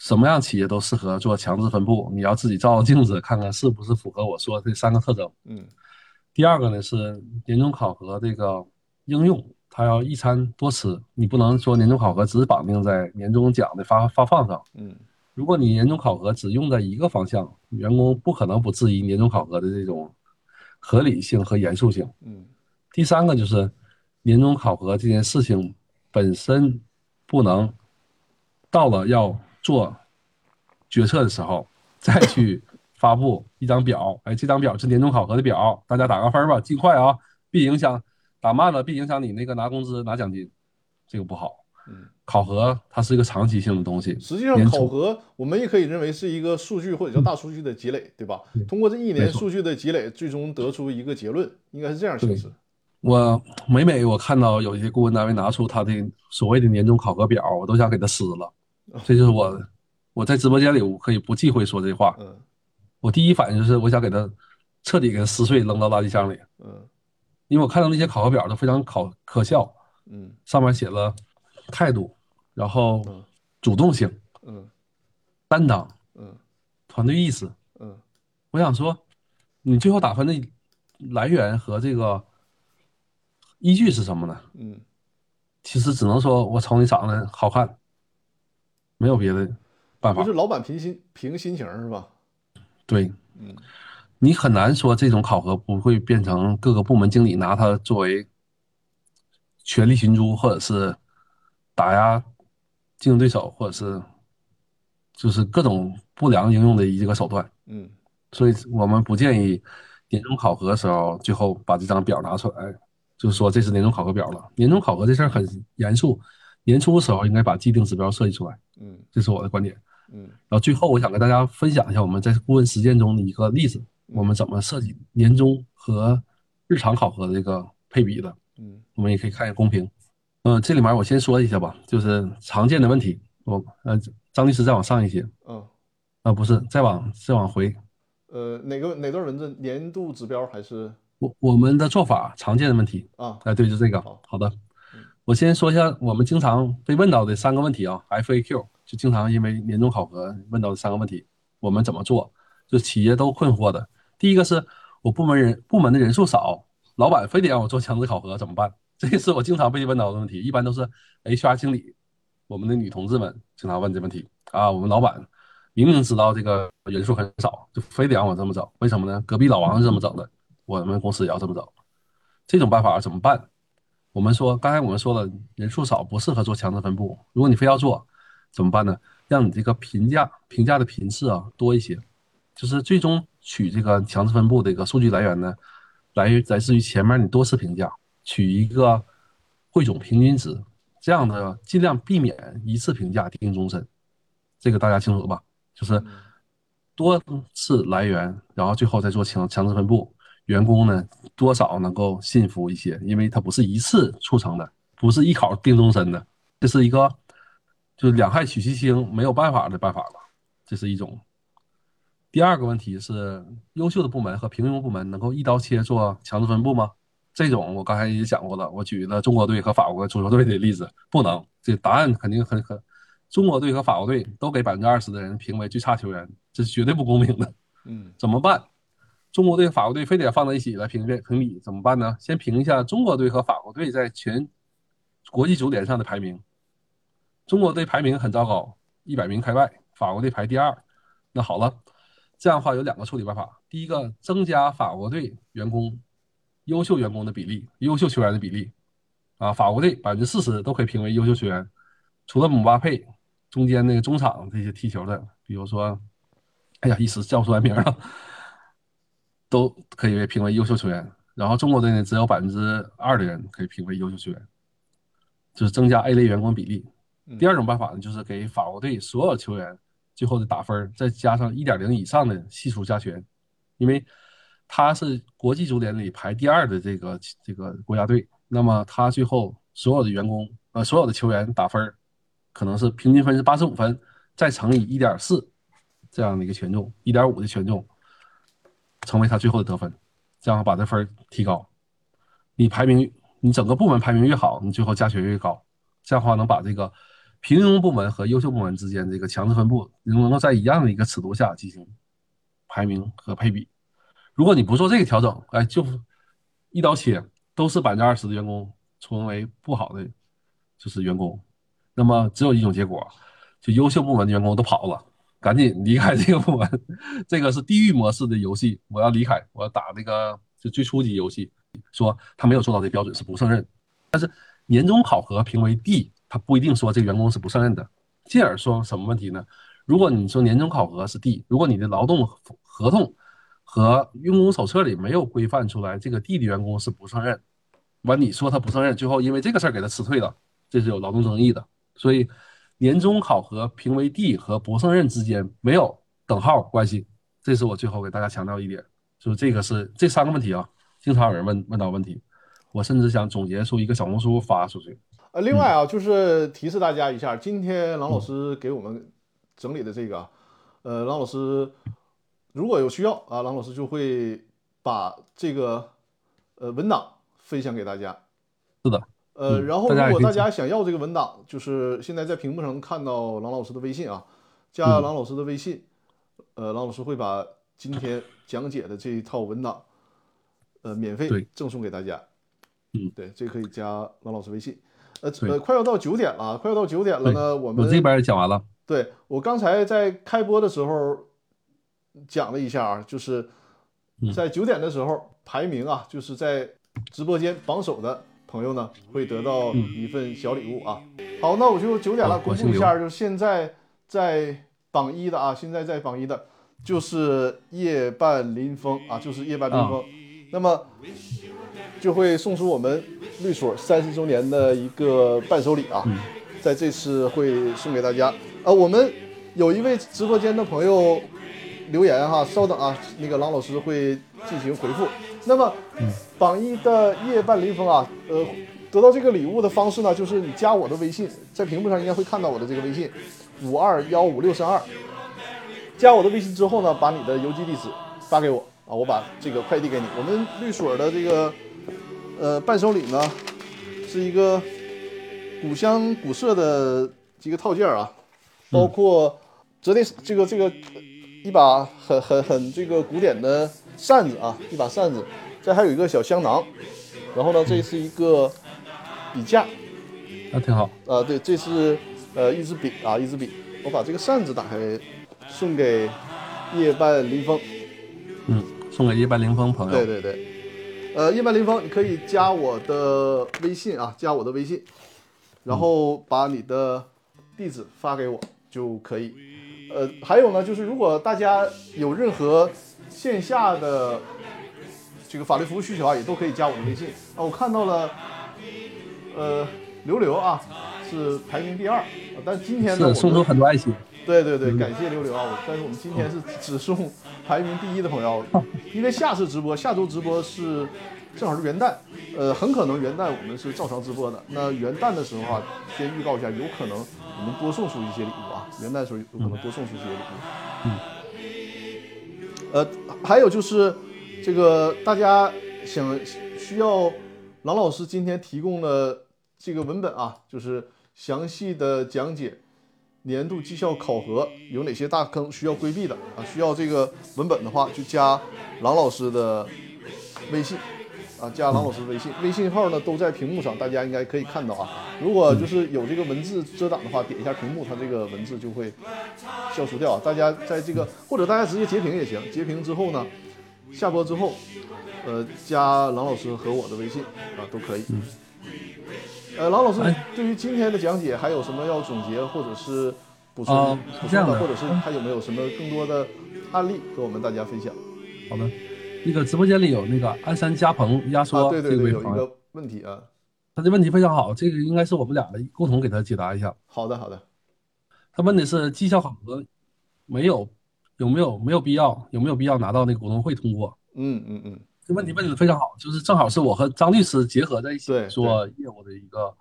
什么样企业都适合做强制分布，你要自己照照镜子，看看是不是符合我说的这三个特征。嗯第二个呢是年终考核这个应用，它要一餐多吃，你不能说年终考核只绑定在年终奖的发发放上。嗯如果你年终考核只用在一个方向，员工不可能不质疑年终考核的这种合理性和严肃性。嗯第三个就是年终考核这件事情本身不能到了要做决策的时候再去发布一张表，哎，这张表是年终考核的表，大家打个分吧，尽快啊，别影响打慢了，别影响你那个拿工资拿奖金，这个不好。嗯。考核它是一个长期性的东西，实际上，考核我们也可以认为是一个数据或者叫大数据的积累，对吧？通过这一年数据的积累，最终得出一个结论，应该是这样形式。我每每我看到有一些顾问单位拿出他的所谓的年终考核表，我都想给他撕了。这就是我我在直播间里我可以不忌讳说这话。嗯我第一反应就是我想给他彻底给他撕碎，扔到垃圾箱里，嗯因为我看到那些考核表都非常考可笑，嗯上面写了态度，然后嗯主动性、嗯担当、嗯团队意识。嗯我想说，你最后打分的来源和这个依据是什么呢？嗯，其实只能说我瞅你长得好看，没有别的办法就。是老板凭心凭心情是吧？对，嗯你很难说这种考核不会变成各个部门经理拿它作为权力寻租，或者是打压竞争对手，或者是就是各种不良应用的一个手段。嗯所以我们不建议年终考核的时候，最后把这张表拿出来，就是说这是年终考核表了。年终考核这事儿很严肃，年初的时候应该把既定指标设计出来，嗯这是我的观点。嗯然后最后我想跟大家分享一下我们在顾问实践中的一个例子，我们怎么设计年终和日常考核的这个配比的，嗯我们也可以看一下公屏。嗯、这里面我先说一下吧，就是常见的问题。我呃，张律师再往上一些，嗯啊、不是，再往再往回。呃，哪个哪段文字？年度指标还是我我们的做法常见的问题，啊？哎，对，就这个好。好的，我先说一下我们经常被问到的三个问题啊，FAQ 就经常因为年终考核问到的三个问题，我们怎么做？就企业都困惑的。第一个是我部门人部门的人数少，老板非得让我做强制考核怎么办？这个是我经常被问到的问题，一般都是 HR 经理，我们的女同志们经常问这问题啊。我们老板明明知道这个人数很少，就非得让我这么整，为什么呢？隔壁老王是这么整的，我们公司也要这么整。这种办法怎么办？我们说，刚才我们说了，人数少不适合做强制分布。如果你非要做，怎么办呢？让你这个评价评价的频次啊多一些，就是最终取这个强制分布的一个数据来源呢，来于来自于前面你多次评价，取一个汇总平均值，这样的尽量避免一次评价定终身。这个大家清楚吧？就是多次来源，然后最后再做强强制分布，员工呢多少能够信服一些，因为它不是一次促成的，不是一考定终身的，这是一个就是两害取其轻，没有办法的办法了，这是一种第二个问题是，优秀的部门和平庸部门能够一刀切做强制分布吗？这种我刚才也讲过了，我举了中国队和法国足球队的例子，不能。这答案肯定很很，中国队和法国队都给百分之二十的人评为最差球员，这是绝对不公平的。嗯，怎么办？中国队、法国队非得放在一起来评评评比，怎么办呢？先评一下中国队和法国队在全国际足联上的排名。中国队排名很糟糕，一百名开外；法国队排第二。那好了。这样的话有两个处理办法，第一个增加法国队员工优秀员工的比例，优秀球员的比例，啊，法国队百分之四十都可以评为优秀球员，除了姆巴佩，中间那个中场这些踢球的，比如说，哎呀，一时叫不出来名了，都可以被评为优秀球员。然后中国队呢，只有百分之二的人可以评为优秀球员，就是增加 A 类员工比例。第二种办法呢，就是给法国队所有球员。最后的打分再加上一点零以上的系数加权，因为他是国际足联里排第二的这个这个国家队，那么他最后所有的员工呃所有的球员打分可能是平均分是八十五分，再乘以一点四这样的一个权重，一点五的权重，成为他最后的得分，这样把这分提高。你排名你整个部门排名越好，你最后加权越高，这样的话能把这个。平庸部门和优秀部门之间这个强制分布能能够在一样的一个尺度下进行排名和配比。如果你不做这个调整，哎，就一刀切，都是百分之二十的员工成为不好的就是员工，那么只有一种结果，就优秀部门的员工都跑了，赶紧离开这个部门。这个是地狱模式的游戏，我要离开，我要打那个就最初级游戏，说他没有做到这标准是不胜任。但是年终考核评为 D。他不一定说这个员工是不胜任的，进而说什么问题呢？如果你说年终考核是 D，如果你的劳动合同和用工手册里没有规范出来这个 D 的员工是不胜任，完你说他不胜任，最后因为这个事儿给他辞退了，这是有劳动争议的。所以年终考核评为 D 和不胜任之间没有等号关系，这是我最后给大家强调一点，就这个是这三个问题啊，经常有人问问到问题，我甚至想总结出一个小红书发出去。呃，另外啊，就是提示大家一下，今天郎老师给我们整理的这个，呃，郎老师如果有需要啊，郎老师就会把这个呃文档分享给大家。是的。呃，然后如果大家想要这个文档，就是现在在屏幕上能看到郎老师的微信啊，加郎老师的微信，呃，郎老师会把今天讲解的这一套文档，呃，免费赠送给大家。嗯，对，这可以加郎老师微信。呃呃，快要到九点了，快要到九点了呢。我们我这边也讲完了。对我刚才在开播的时候讲了一下啊，就是在九点的时候排名啊，就是在直播间榜首的朋友呢会得到一份小礼物啊。好，那我就九点了，公布一下，就是现在在榜一的啊，现在在榜一的就是夜半临风啊，就是夜半临风。那么。就会送出我们律所三十周年的一个伴手礼啊，在这次会送给大家。呃，我们有一位直播间的朋友留言哈，稍等啊，那个郎老师会进行回复。那么，榜一的夜半临风啊，呃，得到这个礼物的方式呢，就是你加我的微信，在屏幕上应该会看到我的这个微信，五二幺五六三二。加我的微信之后呢，把你的邮寄地址发给我啊，我把这个快递给你。我们律所的这个。呃，伴手礼呢，是一个古香古色的几个套件啊，包括折叠这个这个一把很很很这个古典的扇子啊，一把扇子，这还有一个小香囊，然后呢，这是一个笔架，那挺好啊，对，这是呃一支笔啊，一支笔，我把这个扇子打开，送给夜半临风，嗯，送给夜半临风朋友，对对对。呃，夜半临风，你可以加我的微信啊，加我的微信，然后把你的地址发给我就可以。呃，还有呢，就是如果大家有任何线下的这个法律服务需求啊，也都可以加我的微信啊。我看到了，呃，刘刘啊是排名第二，但今天呢，送出很多爱心。对对对，感谢刘刘啊！但是我们今天是只送排名第一的朋友，因为下次直播，下周直播是正好是元旦，呃，很可能元旦我们是照常直播的。那元旦的时候啊，先预告一下，有可能我们多送出一些礼物啊，元旦的时候有可能多送出一些礼物。嗯。呃，还有就是这个大家想需要郎老师今天提供的这个文本啊，就是详细的讲解年度绩效考核有哪些大坑需要规避的啊，需要这个文本的话，就加郎老师的微信。啊，加郎老师微信，微信号呢都在屏幕上，大家应该可以看到啊。如果就是有这个文字遮挡的话，点一下屏幕，它这个文字就会消除掉。大家在这个或者大家直接截屏也行，截屏之后呢，下播之后，呃，加郎老师和我的微信啊都可以。呃，郎老师对于今天的讲解还有什么要总结或者是补充补充的，或者是还有没有什么更多的案例和我们大家分享？好的。那个直播间里有那个鞍山嘉鹏压缩对对对，有一个，问题啊，他这问题非常好，这个应该是我们俩的共同给他解答一下。好的，好的。他问的是绩效考核没有有没有没有必要有没有必要拿到那个股东会通过？嗯嗯嗯，这问题问的非常好，就是正好是我和张律师结合在一起做业务的一个。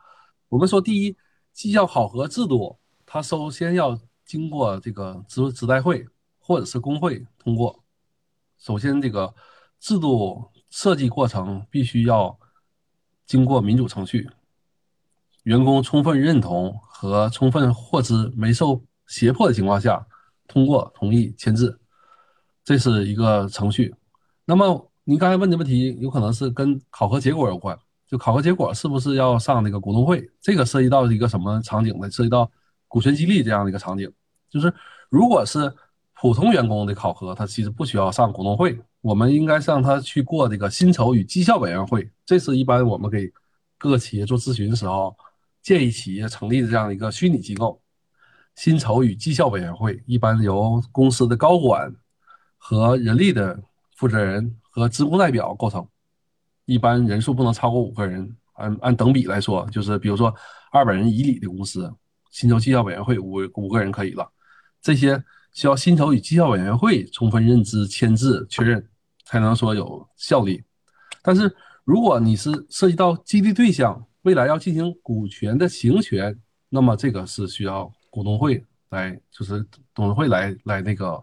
我们说第一，绩效考核制度它首先要经过这个职职代会或者是工会通过。首先，这个制度设计过程必须要经过民主程序，员工充分认同和充分获知，没受胁迫的情况下通过同意签字，这是一个程序。那么您刚才问的问题有可能是跟考核结果有关，就考核结果是不是要上那个股东会？这个涉及到一个什么场景呢？涉及到股权激励这样的一个场景，就是如果是。普通员工的考核，他其实不需要上股东会，我们应该让他去过这个薪酬与绩效委员会。这是一般我们给各个企业做咨询的时候，建议企业成立的这样一个虚拟机构——薪酬与绩效委员会，一般由公司的高管和人力的负责人和职工代表构成，一般人数不能超过五个人。按按等比来说，就是比如说二百人以里的公司，薪酬绩效委员会五五个人可以了。这些。需要薪酬与绩效委员会充分认知、签字确认，才能说有效力。但是，如果你是涉及到激励对象，未来要进行股权的行权，那么这个是需要股东会来，就是董事会来来那个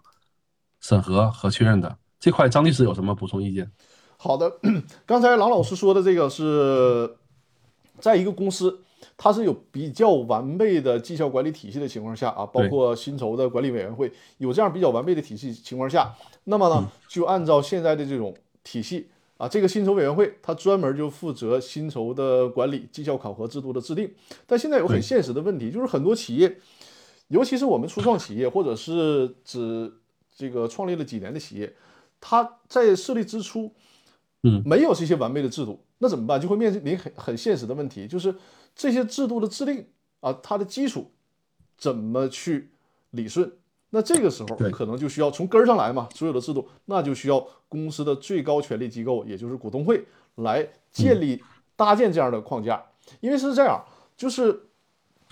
审核和确认的。这块，张律师有什么补充意见？好的，刚才郎老师说的这个是在一个公司。它是有比较完备的绩效管理体系的情况下啊，包括薪酬的管理委员会有这样比较完备的体系情况下，那么呢，就按照现在的这种体系啊，这个薪酬委员会它专门就负责薪酬的管理、绩效考核制度的制定。但现在有很现实的问题，就是很多企业，尤其是我们初创企业或者是指这个创立了几年的企业，它在设立之初，嗯，没有这些完备的制度，那怎么办？就会面临很很现实的问题，就是。这些制度的制定啊，它的基础怎么去理顺？那这个时候可能就需要从根儿上来嘛。所有的制度，那就需要公司的最高权力机构，也就是股东会来建立搭建这样的框架。因为是这样，就是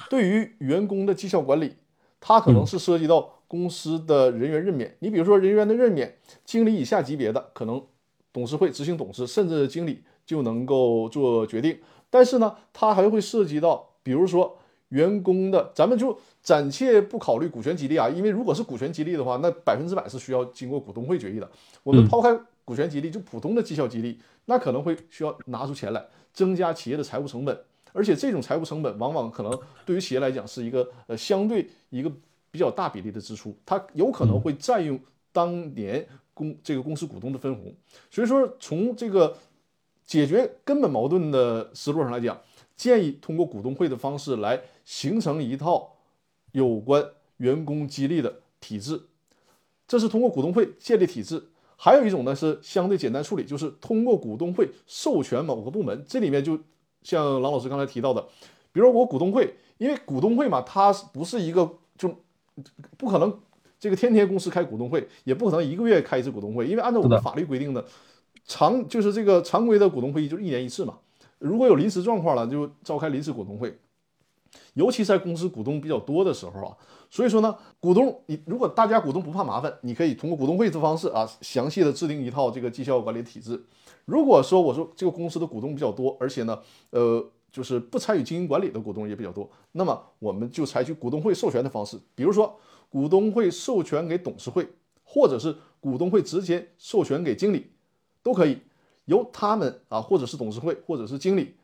对于员工的绩效管理，它可能是涉及到公司的人员任免。你比如说人员的任免，经理以下级别的，可能董事会、执行董事甚至经理就能够做决定。但是呢，它还会涉及到，比如说员工的，咱们就暂且不考虑股权激励啊，因为如果是股权激励的话，那百分之百是需要经过股东会决议的。我们抛开股权激励，就普通的绩效激励，那可能会需要拿出钱来增加企业的财务成本，而且这种财务成本往往可能对于企业来讲是一个呃相对一个比较大比例的支出，它有可能会占用当年公这个公司股东的分红，所以说从这个。解决根本矛盾的思路上来讲，建议通过股东会的方式来形成一套有关员工激励的体制。这是通过股东会建立体制。还有一种呢是相对简单处理，就是通过股东会授权某个部门。这里面就像郎老师刚才提到的，比如我股东会，因为股东会嘛，它不是一个就不可能这个天天公司开股东会，也不可能一个月开一次股东会，因为按照我们法律规定的。常就是这个常规的股东会议就是一年一次嘛，如果有临时状况了，就召开临时股东会，尤其在公司股东比较多的时候啊，所以说呢，股东你如果大家股东不怕麻烦，你可以通过股东会的方式啊，详细的制定一套这个绩效管理体制。如果说我说这个公司的股东比较多，而且呢，呃，就是不参与经营管理的股东也比较多，那么我们就采取股东会授权的方式，比如说股东会授权给董事会。或者是股东会直接授权给经理，都可以由他们啊，或者是董事会，或者是经理，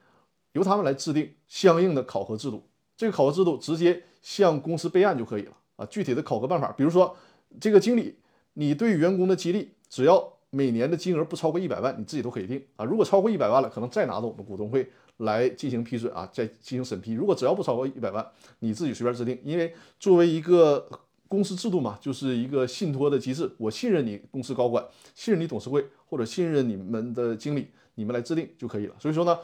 由他们来制定相应的考核制度。这个考核制度直接向公司备案就可以了啊。具体的考核办法，比如说这个经理，你对员工的激励，只要每年的金额不超过一百万，你自己都可以定啊。如果超过一百万了，可能再拿到我们股东会来进行批准啊，再进行审批。如果只要不超过一百万，你自己随便制定。因为作为一个公司制度嘛，就是一个信托的机制，我信任你公司高管，信任你董事会，或者信任你们的经理，你们来制定就可以了。所以说呢，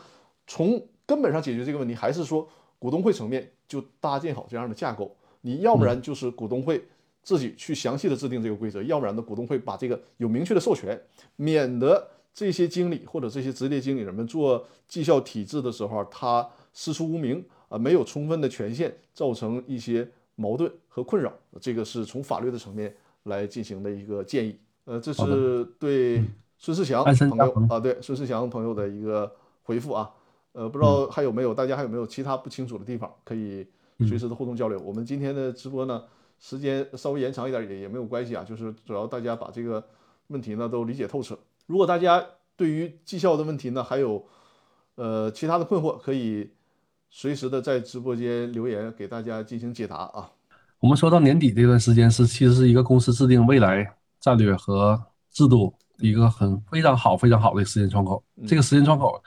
从根本上解决这个问题，还是说。股东会层面就搭建好这样的架构，你要不然就是股东会自己去详细的制定这个规则，要不然呢股东会把这个有明确的授权，免得这些经理或者这些职业经理人们做绩效体制的时候，他师出无名啊，没有充分的权限，造成一些矛盾和困扰。这个是从法律的层面来进行的一个建议。呃，这是对孙世强朋友啊，对孙世强朋友的一个回复啊。呃，不知道还有没有大家还有没有其他不清楚的地方，可以随时的互动交流。我们今天的直播呢，时间稍微延长一点也也没有关系啊，就是主要大家把这个问题呢都理解透彻。如果大家对于绩效的问题呢还有呃其他的困惑，可以随时的在直播间留言给大家进行解答啊。我们说到年底这段时间是其实是一个公司制定未来战略和制度一个很非常好非常好的时间窗口。这个时间窗口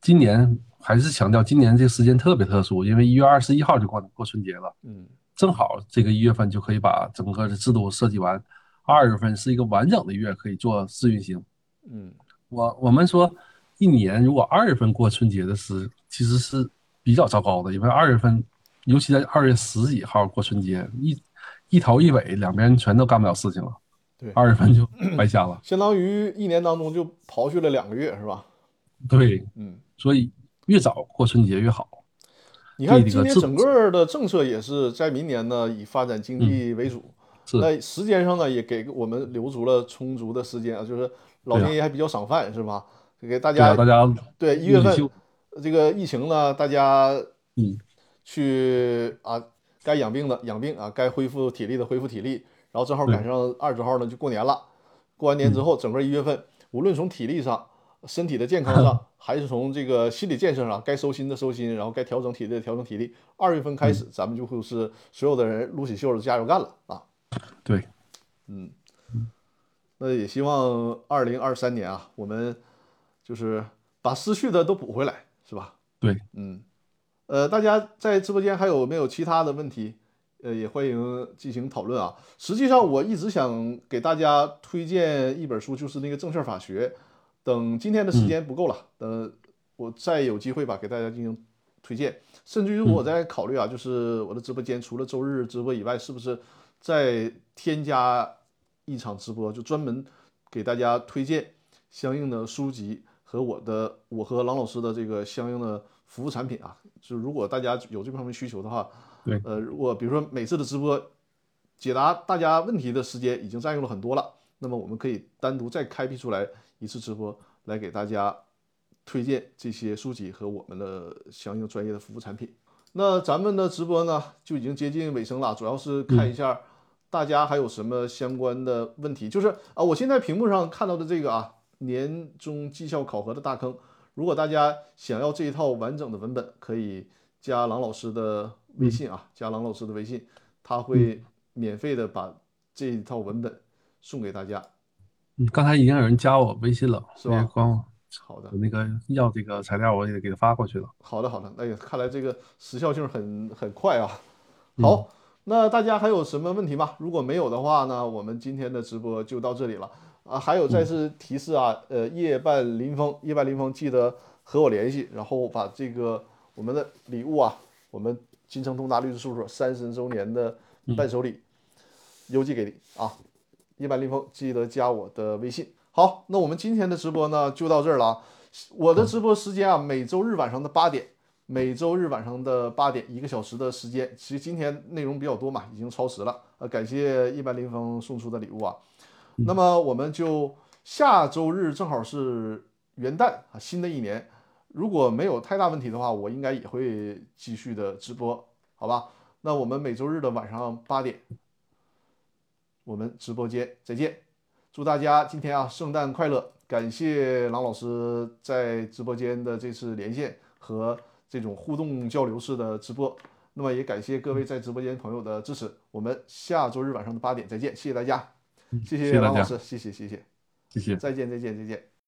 今年。还是强调，今年这个时间特别特殊，因为一月二十一号就过过春节了，嗯，正好这个一月份就可以把整个的制度设计完，二月份是一个完整的月，可以做试运行。嗯，我我们说，一年如果二月份过春节的是，其实是比较糟糕的，因为二月份，尤其在二月十几号过春节，一一头一尾两边全都干不了事情了，对，二月份就 白瞎了，相当于一年当中就刨去了两个月，是吧？对，嗯，所以。越早过春节越好。你看，今年整个的政策也是在明年呢，以发展经济为主。那时间上呢，也给我们留足了充足的时间啊，就是老天爷还比较赏饭，是吧？给大家，大家对一月份这个疫情呢，大家嗯去啊，该养病的养病啊，该恢复体力的恢复体力，然后正好赶上二十号呢就过年了。过完年之后，整个一月份，无论从体力上。身体的健康上，还是从这个心理建设上，该收心的收心，然后该调整体力的调整体力。二月份开始，咱们就会是所有的人撸起袖子加油干了啊！对，嗯，那也希望二零二三年啊，我们就是把失去的都补回来，是吧？对，嗯，呃，大家在直播间还有没有其他的问题？呃，也欢迎进行讨论啊。实际上，我一直想给大家推荐一本书，就是那个《证券法学》。等今天的时间不够了，等我再有机会吧，给大家进行推荐。甚至于我在考虑啊，就是我的直播间除了周日直播以外，是不是再添加一场直播，就专门给大家推荐相应的书籍和我的我和郎老师的这个相应的服务产品啊。就如果大家有这方面需求的话，对，呃，如果比如说每次的直播解答大家问题的时间已经占用了很多了，那么我们可以单独再开辟出来。一次直播来给大家推荐这些书籍和我们的相应专业的服务产品。那咱们的直播呢就已经接近尾声了，主要是看一下大家还有什么相关的问题。就是啊，我现在屏幕上看到的这个啊，年终绩效考核的大坑。如果大家想要这一套完整的文本，可以加郎老师的微信啊，加郎老师的微信，他会免费的把这一套文本送给大家。嗯，刚才已经有人加我微信了，是吧？光好的，那个要这个材料，我也给他发过去了。好的，好的，那也看来这个时效性很很快啊。好，那大家还有什么问题吗？如果没有的话呢，我们今天的直播就到这里了啊。还有再次提示啊，呃，夜半临风，夜半临风，记得和我联系，然后把这个我们的礼物啊，我们金城通达律师事务所三十周年的伴手礼邮寄给你啊。夜半临风，记得加我的微信。好，那我们今天的直播呢就到这儿了。我的直播时间啊，每周日晚上的八点，每周日晚上的八点，一个小时的时间。其实今天内容比较多嘛，已经超时了。呃，感谢夜半临风送出的礼物啊。那么我们就下周日正好是元旦啊，新的一年。如果没有太大问题的话，我应该也会继续的直播，好吧？那我们每周日的晚上八点。我们直播间再见。祝大家今天啊圣诞快乐！感谢郎老师在直播间的这次连线和这种互动交流式的直播。那么也感谢各位在直播间朋友的支持。我们下周日晚上的八点再见，谢谢大家，谢谢谢大家郎老师，谢谢谢谢，谢谢。再见再见再见。